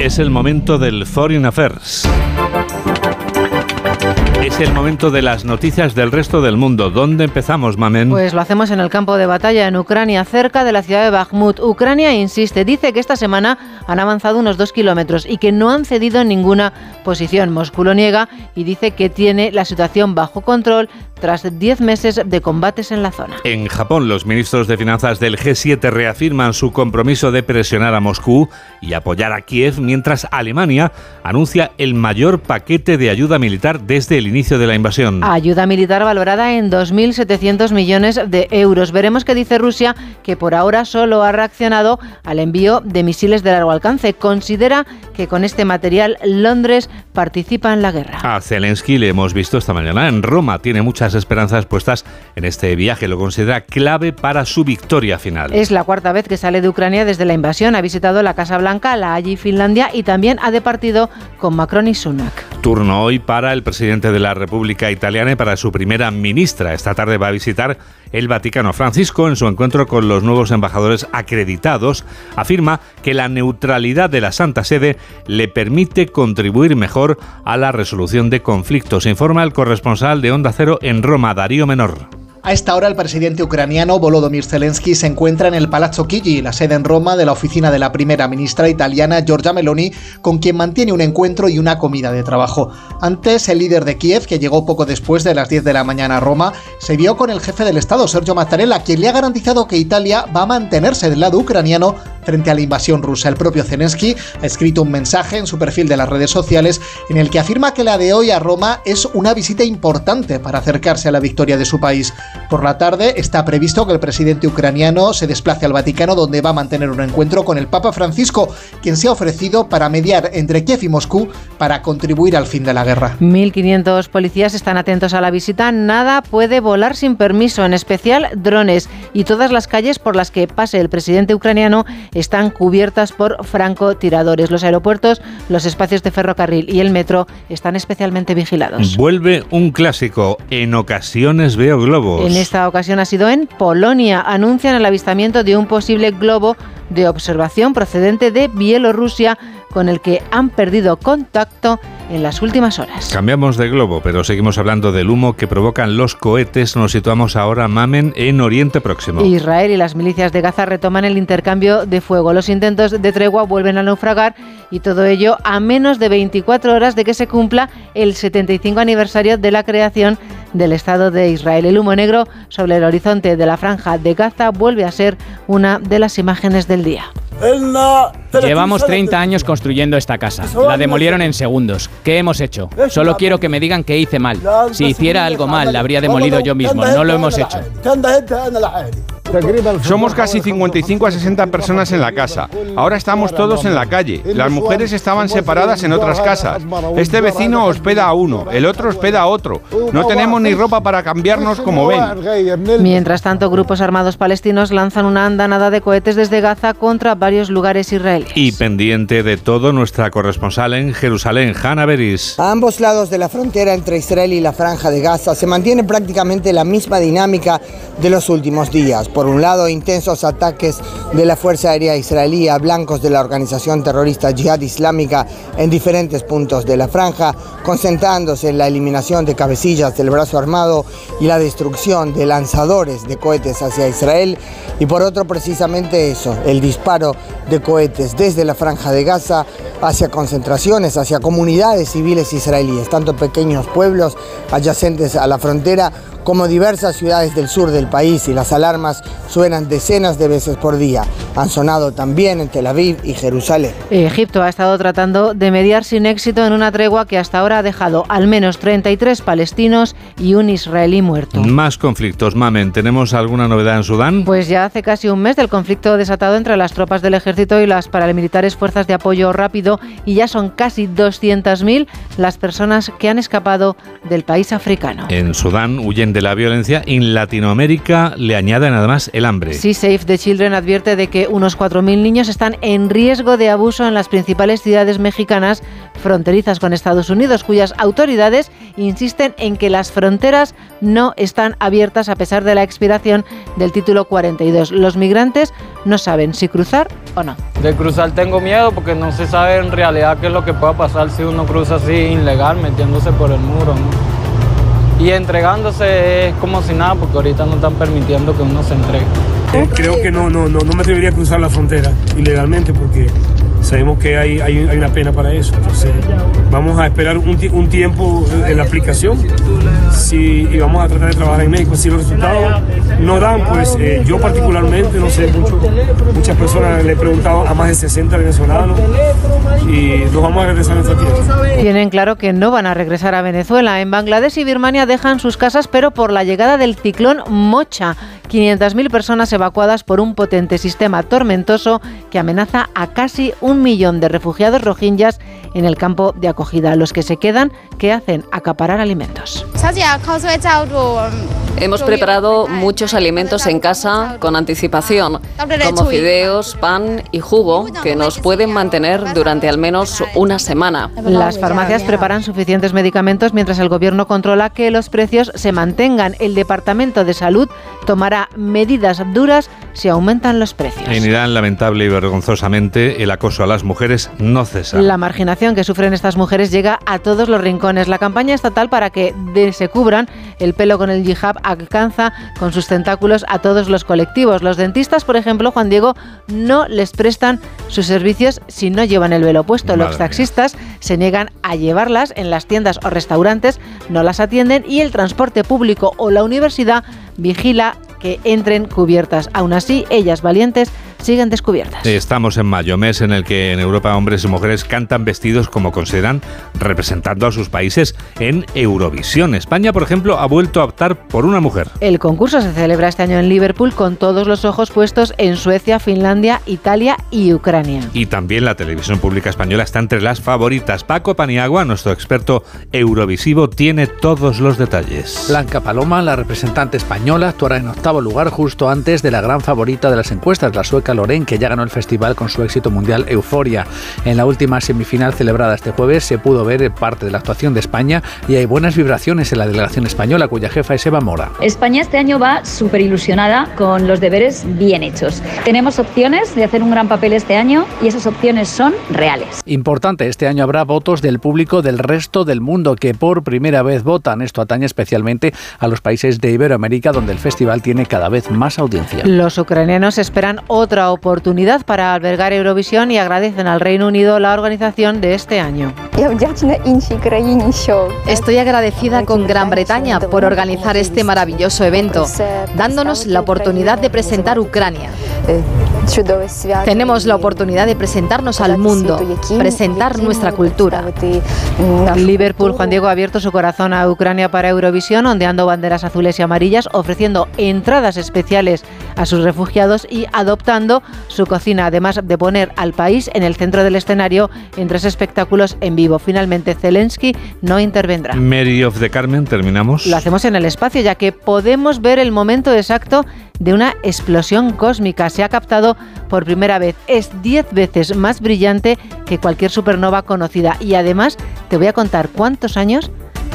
Es el momento del Foreign Affairs. Es el momento de las noticias del resto del mundo. ¿Dónde empezamos, Mamen? Pues lo hacemos en el campo de batalla en Ucrania, cerca de la ciudad de Bakhmut. Ucrania insiste, dice que esta semana han avanzado unos dos kilómetros y que no han cedido ninguna posición. Moscú lo niega y dice que tiene la situación bajo control tras 10 meses de combates en la zona. En Japón, los ministros de finanzas del G7 reafirman su compromiso de presionar a Moscú y apoyar a Kiev, mientras Alemania anuncia el mayor paquete de ayuda militar desde el inicio de la invasión. Ayuda militar valorada en 2.700 millones de euros. Veremos qué dice Rusia, que por ahora solo ha reaccionado al envío de misiles de largo alcance. Considera que con este material Londres participa en la guerra. A Zelensky le hemos visto esta mañana en Roma. Tiene muchas esperanzas puestas en este viaje. Lo considera clave para su victoria final. Es la cuarta vez que sale de Ucrania desde la invasión. Ha visitado la Casa Blanca, la y Finlandia y también ha departido con Macron y Sunak. Turno hoy para el presidente de la República Italiana y para su primera ministra. Esta tarde va a visitar el Vaticano. Francisco, en su encuentro con los nuevos embajadores acreditados, afirma que la neutralidad de la Santa Sede le permite contribuir mejor a la resolución de conflictos, informa el corresponsal de Onda Cero en Roma, Darío Menor. A esta hora el presidente ucraniano Volodymyr Zelensky se encuentra en el Palazzo Chigi, la sede en Roma de la oficina de la primera ministra italiana Giorgia Meloni, con quien mantiene un encuentro y una comida de trabajo. Antes, el líder de Kiev, que llegó poco después de las 10 de la mañana a Roma, se vio con el jefe del Estado, Sergio Mattarella, quien le ha garantizado que Italia va a mantenerse del lado ucraniano frente a la invasión rusa. El propio Zelensky ha escrito un mensaje en su perfil de las redes sociales en el que afirma que la de hoy a Roma es una visita importante para acercarse a la victoria de su país. Por la tarde está previsto que el presidente ucraniano se desplace al Vaticano donde va a mantener un encuentro con el Papa Francisco, quien se ha ofrecido para mediar entre Kiev y Moscú para contribuir al fin de la guerra. 1.500 policías están atentos a la visita. Nada puede volar sin permiso, en especial drones. Y todas las calles por las que pase el presidente ucraniano están cubiertas por francotiradores. Los aeropuertos, los espacios de ferrocarril y el metro están especialmente vigilados. Vuelve un clásico. En ocasiones veo globos. En esta ocasión ha sido en Polonia. Anuncian el avistamiento de un posible globo de observación procedente de Bielorrusia con el que han perdido contacto en las últimas horas. Cambiamos de globo, pero seguimos hablando del humo que provocan los cohetes. Nos situamos ahora, Mamen, en Oriente Próximo. Israel y las milicias de Gaza retoman el intercambio de fuego. Los intentos de tregua vuelven a naufragar y todo ello a menos de 24 horas de que se cumpla el 75 aniversario de la creación del Estado de Israel. El humo negro sobre el horizonte de la franja de Gaza vuelve a ser una de las imágenes del día. Llevamos 30 años construyendo esta casa. La demolieron en segundos. ¿Qué hemos hecho? Solo quiero que me digan que hice mal. Si hiciera algo mal, la habría demolido yo mismo. No lo hemos hecho. Somos casi 55 a 60 personas en la casa. Ahora estamos todos en la calle. Las mujeres estaban separadas en otras casas. Este vecino hospeda a uno, el otro hospeda a otro. No tenemos ni ropa para cambiarnos como ven. Mientras tanto, grupos armados palestinos lanzan una andanada de cohetes desde Gaza contra varios lugares israelíes. Y pendiente de todo, nuestra corresponsal en Jerusalén, Hanna Beris. A ambos lados de la frontera entre Israel y la franja de Gaza se mantiene prácticamente la misma dinámica de los últimos días. Por un lado, intensos ataques de la Fuerza Aérea Israelí a blancos de la organización terrorista Jihad Islámica en diferentes puntos de la franja, concentrándose en la eliminación de cabecillas del brazo armado y la destrucción de lanzadores de cohetes hacia Israel. Y por otro, precisamente eso, el disparo de cohetes desde la franja de Gaza hacia concentraciones, hacia comunidades civiles israelíes, tanto pequeños pueblos adyacentes a la frontera como diversas ciudades del sur del país y las alarmas suenan decenas de veces por día. Han sonado también en Tel Aviv y Jerusalén. Egipto ha estado tratando de mediar sin éxito en una tregua que hasta ahora ha dejado al menos 33 palestinos y un israelí muerto. Más conflictos, Mamen. ¿Tenemos alguna novedad en Sudán? Pues ya hace casi un mes del conflicto desatado entre las tropas del ejército y las paramilitares fuerzas de apoyo rápido y ya son casi 200.000 las personas que han escapado del país africano. En Sudán huyen de la violencia y en Latinoamérica le añaden además el hambre. Sí, Save the Children advierte de que unos 4.000 niños están en riesgo de abuso en las principales ciudades mexicanas fronterizas con Estados Unidos, cuyas autoridades insisten en que las fronteras no están abiertas a pesar de la expiración del título 42. Los migrantes no saben si cruzar o no. De cruzar tengo miedo porque no se sabe en realidad qué es lo que pueda pasar si uno cruza así ilegal, metiéndose por el muro. Y entregándose es como si nada, porque ahorita no están permitiendo que uno se entregue. Eh, creo que no, no, no, no me atrevería a cruzar la frontera ilegalmente porque sabemos que hay, hay, hay, una pena para eso. Entonces, vamos a esperar un, un tiempo en la aplicación si, y vamos a tratar de trabajar en México. Si los resultados no dan, pues eh, yo particularmente, no sé, mucho, muchas personas le he preguntado a más de 60 venezolanos y nos vamos a regresar a nuestra tierra. Tienen claro que no van a regresar a Venezuela. En Bangladesh y Birmania dejan sus casas, pero por la llegada del ciclón Mocha. 500.000 personas evacuadas por un potente sistema tormentoso que amenaza a casi un millón de refugiados rohingyas en el campo de acogida. Los que se quedan, ¿qué hacen? Acaparar alimentos. Hemos preparado muchos alimentos en casa con anticipación, como fideos, pan y jugo, que nos pueden mantener durante al menos una semana. Las farmacias preparan suficientes medicamentos mientras el gobierno controla que los precios se mantengan. El Departamento de Salud tomará medidas duras si aumentan los precios. En Irán, lamentable y vergonzosamente, el acoso a las mujeres no cesa. La marginación que sufren estas mujeres llega a todos los rincones. La campaña estatal para que se cubran el pelo con el hijab alcanza con sus tentáculos a todos los colectivos. Los dentistas, por ejemplo, Juan Diego, no les prestan sus servicios si no llevan el velo puesto. Madre los taxistas mía. se niegan a llevarlas en las tiendas o restaurantes, no las atienden y el transporte público o la universidad vigila que entren cubiertas. Aún así, ellas valientes siguen descubiertas. Estamos en mayo, mes en el que en Europa hombres y mujeres cantan vestidos como consideran representando a sus países en Eurovisión. España, por ejemplo, ha vuelto a optar por una mujer. El concurso se celebra este año en Liverpool con todos los ojos puestos en Suecia, Finlandia, Italia y Ucrania. Y también la televisión pública española está entre las favoritas. Paco Paniagua, nuestro experto eurovisivo, tiene todos los detalles. Blanca Paloma, la representante española, actuará en octavo lugar justo antes de la gran favorita de las encuestas, la sueca Loren, que ya ganó el festival con su éxito mundial Euforia. En la última semifinal celebrada este jueves se pudo ver parte de la actuación de España y hay buenas vibraciones en la delegación española, cuya jefa es Eva Mora. España este año va súper ilusionada con los deberes bien hechos. Tenemos opciones de hacer un gran papel este año y esas opciones son reales. Importante, este año habrá votos del público del resto del mundo que por primera vez votan. Esto atañe especialmente a los países de Iberoamérica, donde el festival tiene cada vez más audiencia. Los ucranianos esperan otra oportunidad para albergar Eurovisión y agradecen al Reino Unido la organización de este año. Estoy agradecida con Gran Bretaña por organizar este maravilloso evento, dándonos la oportunidad de presentar Ucrania. Tenemos la oportunidad de presentarnos al mundo, presentar nuestra cultura. Liverpool, Juan Diego, ha abierto su corazón a Ucrania para Eurovisión, ondeando banderas azules y amarillas, ofreciendo entradas especiales a sus refugiados y adoptando su cocina, además de poner al país en el centro del escenario en tres espectáculos en vivo. Finalmente, Zelensky no intervendrá. Mary of the Carmen, terminamos. Lo hacemos en el espacio, ya que podemos ver el momento exacto de una explosión cósmica. Se ha captado por primera vez. Es 10 veces más brillante que cualquier supernova conocida. Y además te voy a contar cuántos años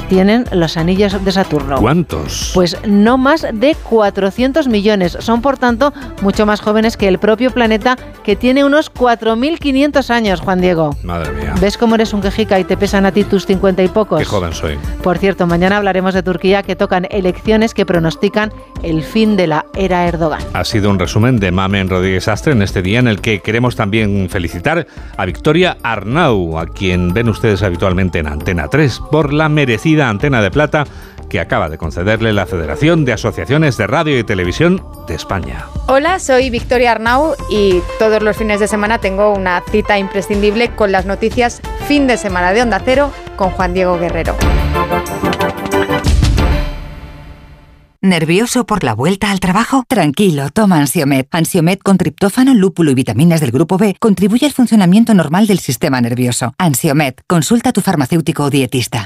tienen los anillos de Saturno. ¿Cuántos? Pues no más de 400 millones. Son, por tanto, mucho más jóvenes que el propio planeta, que tiene unos 4.500 años, Juan Diego. Madre mía. ¿Ves cómo eres un quejica y te pesan a ti tus 50 y pocos? Qué joven soy. Por cierto, mañana hablaremos de Turquía, que tocan elecciones que pronostican el fin de la era Erdogan. Ha sido un resumen de Mamen Rodríguez Astre en este día en el que queremos también felicitar a Victoria Arnau, a quien ven ustedes habitualmente en Antena 3, por la merecida antena de plata que acaba de concederle la Federación de Asociaciones de Radio y Televisión de España. Hola, soy Victoria Arnau y todos los fines de semana tengo una cita imprescindible con las noticias fin de semana de Onda Cero con Juan Diego Guerrero. ¿Nervioso por la vuelta al trabajo? Tranquilo, toma Ansiomed. Ansiomed con triptófano, lúpulo y vitaminas del grupo B contribuye al funcionamiento normal del sistema nervioso. Ansiomed, consulta a tu farmacéutico o dietista.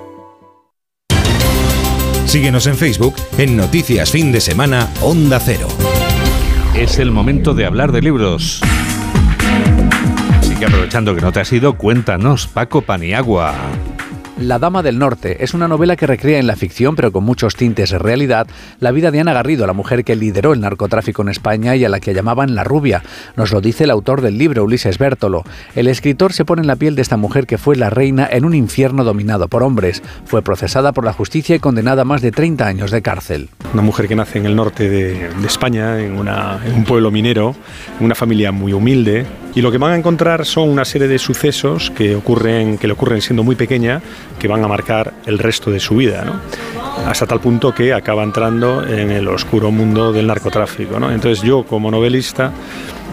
Síguenos en Facebook en Noticias Fin de Semana Onda Cero. Es el momento de hablar de libros. Así que aprovechando que no te has ido, cuéntanos, Paco Paniagua. La Dama del Norte es una novela que recrea en la ficción, pero con muchos tintes de realidad, la vida de Ana Garrido, la mujer que lideró el narcotráfico en España y a la que llamaban la rubia. Nos lo dice el autor del libro, Ulises Bértolo. El escritor se pone en la piel de esta mujer que fue la reina en un infierno dominado por hombres. Fue procesada por la justicia y condenada a más de 30 años de cárcel. Una mujer que nace en el norte de, España, en, en un pueblo minero, en una familia muy humilde, y lo que van a encontrar son una serie de sucesos que, ocurren, que le ocurren siendo muy pequeña, que van a marcar el resto de su vida, ¿no? hasta tal punto que acaba entrando en el oscuro mundo del narcotráfico. ¿no? Entonces yo como novelista,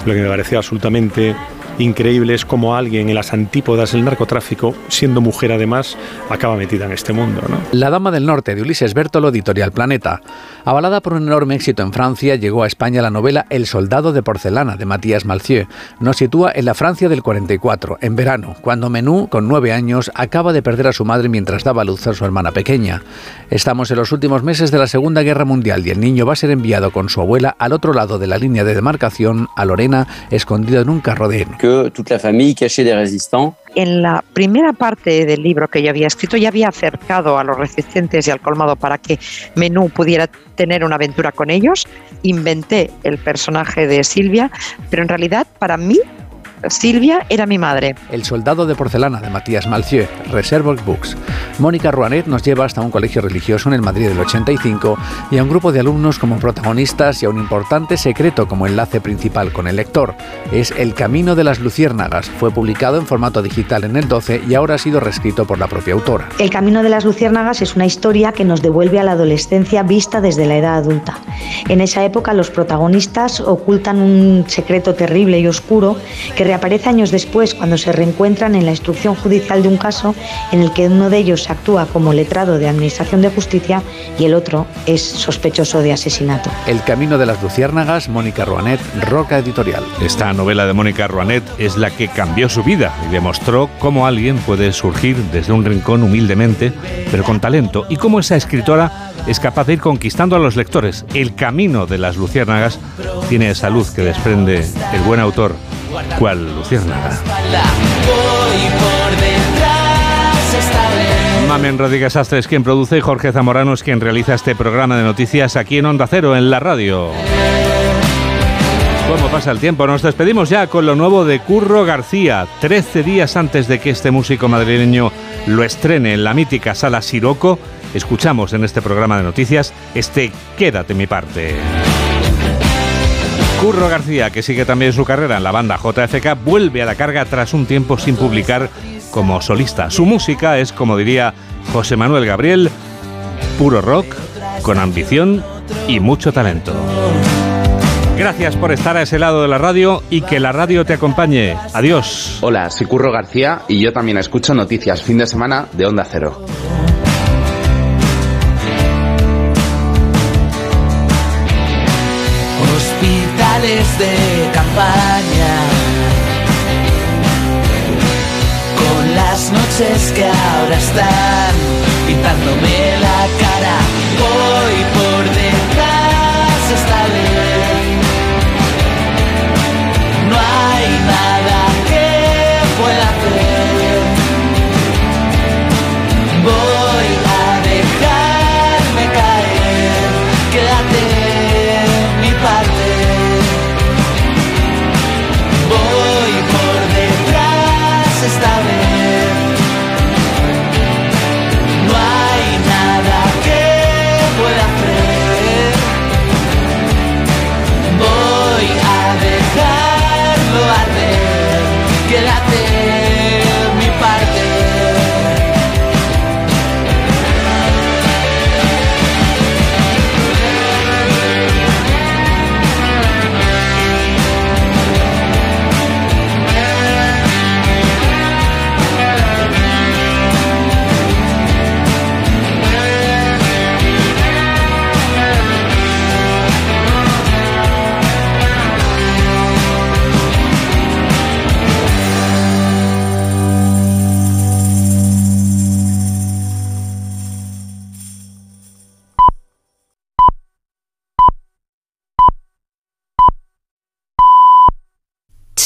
lo que me pareció absolutamente increíble es cómo alguien en las antípodas del narcotráfico, siendo mujer además, acaba metida en este mundo. ¿no? La Dama del Norte de Ulises Bertolo, editorial Planeta. Avalada por un enorme éxito en Francia, llegó a España la novela El soldado de porcelana de Matías Malcieu. Nos sitúa en la Francia del 44, en verano, cuando Menú, con nueve años, acaba de perder a su madre mientras daba luz a su hermana pequeña. Estamos en los últimos meses de la Segunda Guerra Mundial y el niño va a ser enviado con su abuela al otro lado de la línea de demarcación, a Lorena, escondido en un carro de heno. Que toute la famille cachée des résistants En la primera parte del libro que yo había escrito ya había acercado a los resistentes y al colmado para que Menú pudiera tener una aventura con ellos. Inventé el personaje de Silvia, pero en realidad para mí Silvia era mi madre. El soldado de porcelana de Matías Malcieu, Reservoir Books. Mónica Rouanet nos lleva hasta un colegio religioso en el Madrid del 85 y a un grupo de alumnos como protagonistas y a un importante secreto como enlace principal con el lector. Es El Camino de las Luciérnagas. Fue publicado en formato digital en el 12 y ahora ha sido reescrito por la propia autora. El Camino de las Luciérnagas es una historia que nos devuelve a la adolescencia vista desde la edad adulta. En esa época los protagonistas ocultan un secreto terrible y oscuro que reaparece años después cuando se reencuentran en la instrucción judicial de un caso en el que uno de ellos actúa como letrado de Administración de Justicia y el otro es sospechoso de asesinato. El Camino de las Luciérnagas, Mónica Rouanet, Roca Editorial. Esta novela de Mónica Rouanet es la que cambió su vida y demostró cómo alguien puede surgir desde un rincón humildemente, pero con talento, y cómo esa escritora es capaz de ir conquistando a los lectores. El camino de las luciérnagas tiene esa luz que desprende el buen autor, cual luciérnaga. Mamen Rodríguez Astre es quien produce y Jorge Zamorano es quien realiza este programa de noticias aquí en Onda Cero, en la radio. ¿Cómo pasa el tiempo? Nos despedimos ya con lo nuevo de Curro García, 13 días antes de que este músico madrileño lo estrene en la mítica sala Siroco. Escuchamos en este programa de noticias este Quédate mi parte. Curro García, que sigue también su carrera en la banda JFK, vuelve a la carga tras un tiempo sin publicar como solista. Su música es, como diría José Manuel Gabriel, puro rock, con ambición y mucho talento. Gracias por estar a ese lado de la radio y que la radio te acompañe. Adiós. Hola, soy Curro García y yo también escucho noticias fin de semana de Onda Cero. de campaña. Con las noches que ahora están pintándome la cara, voy por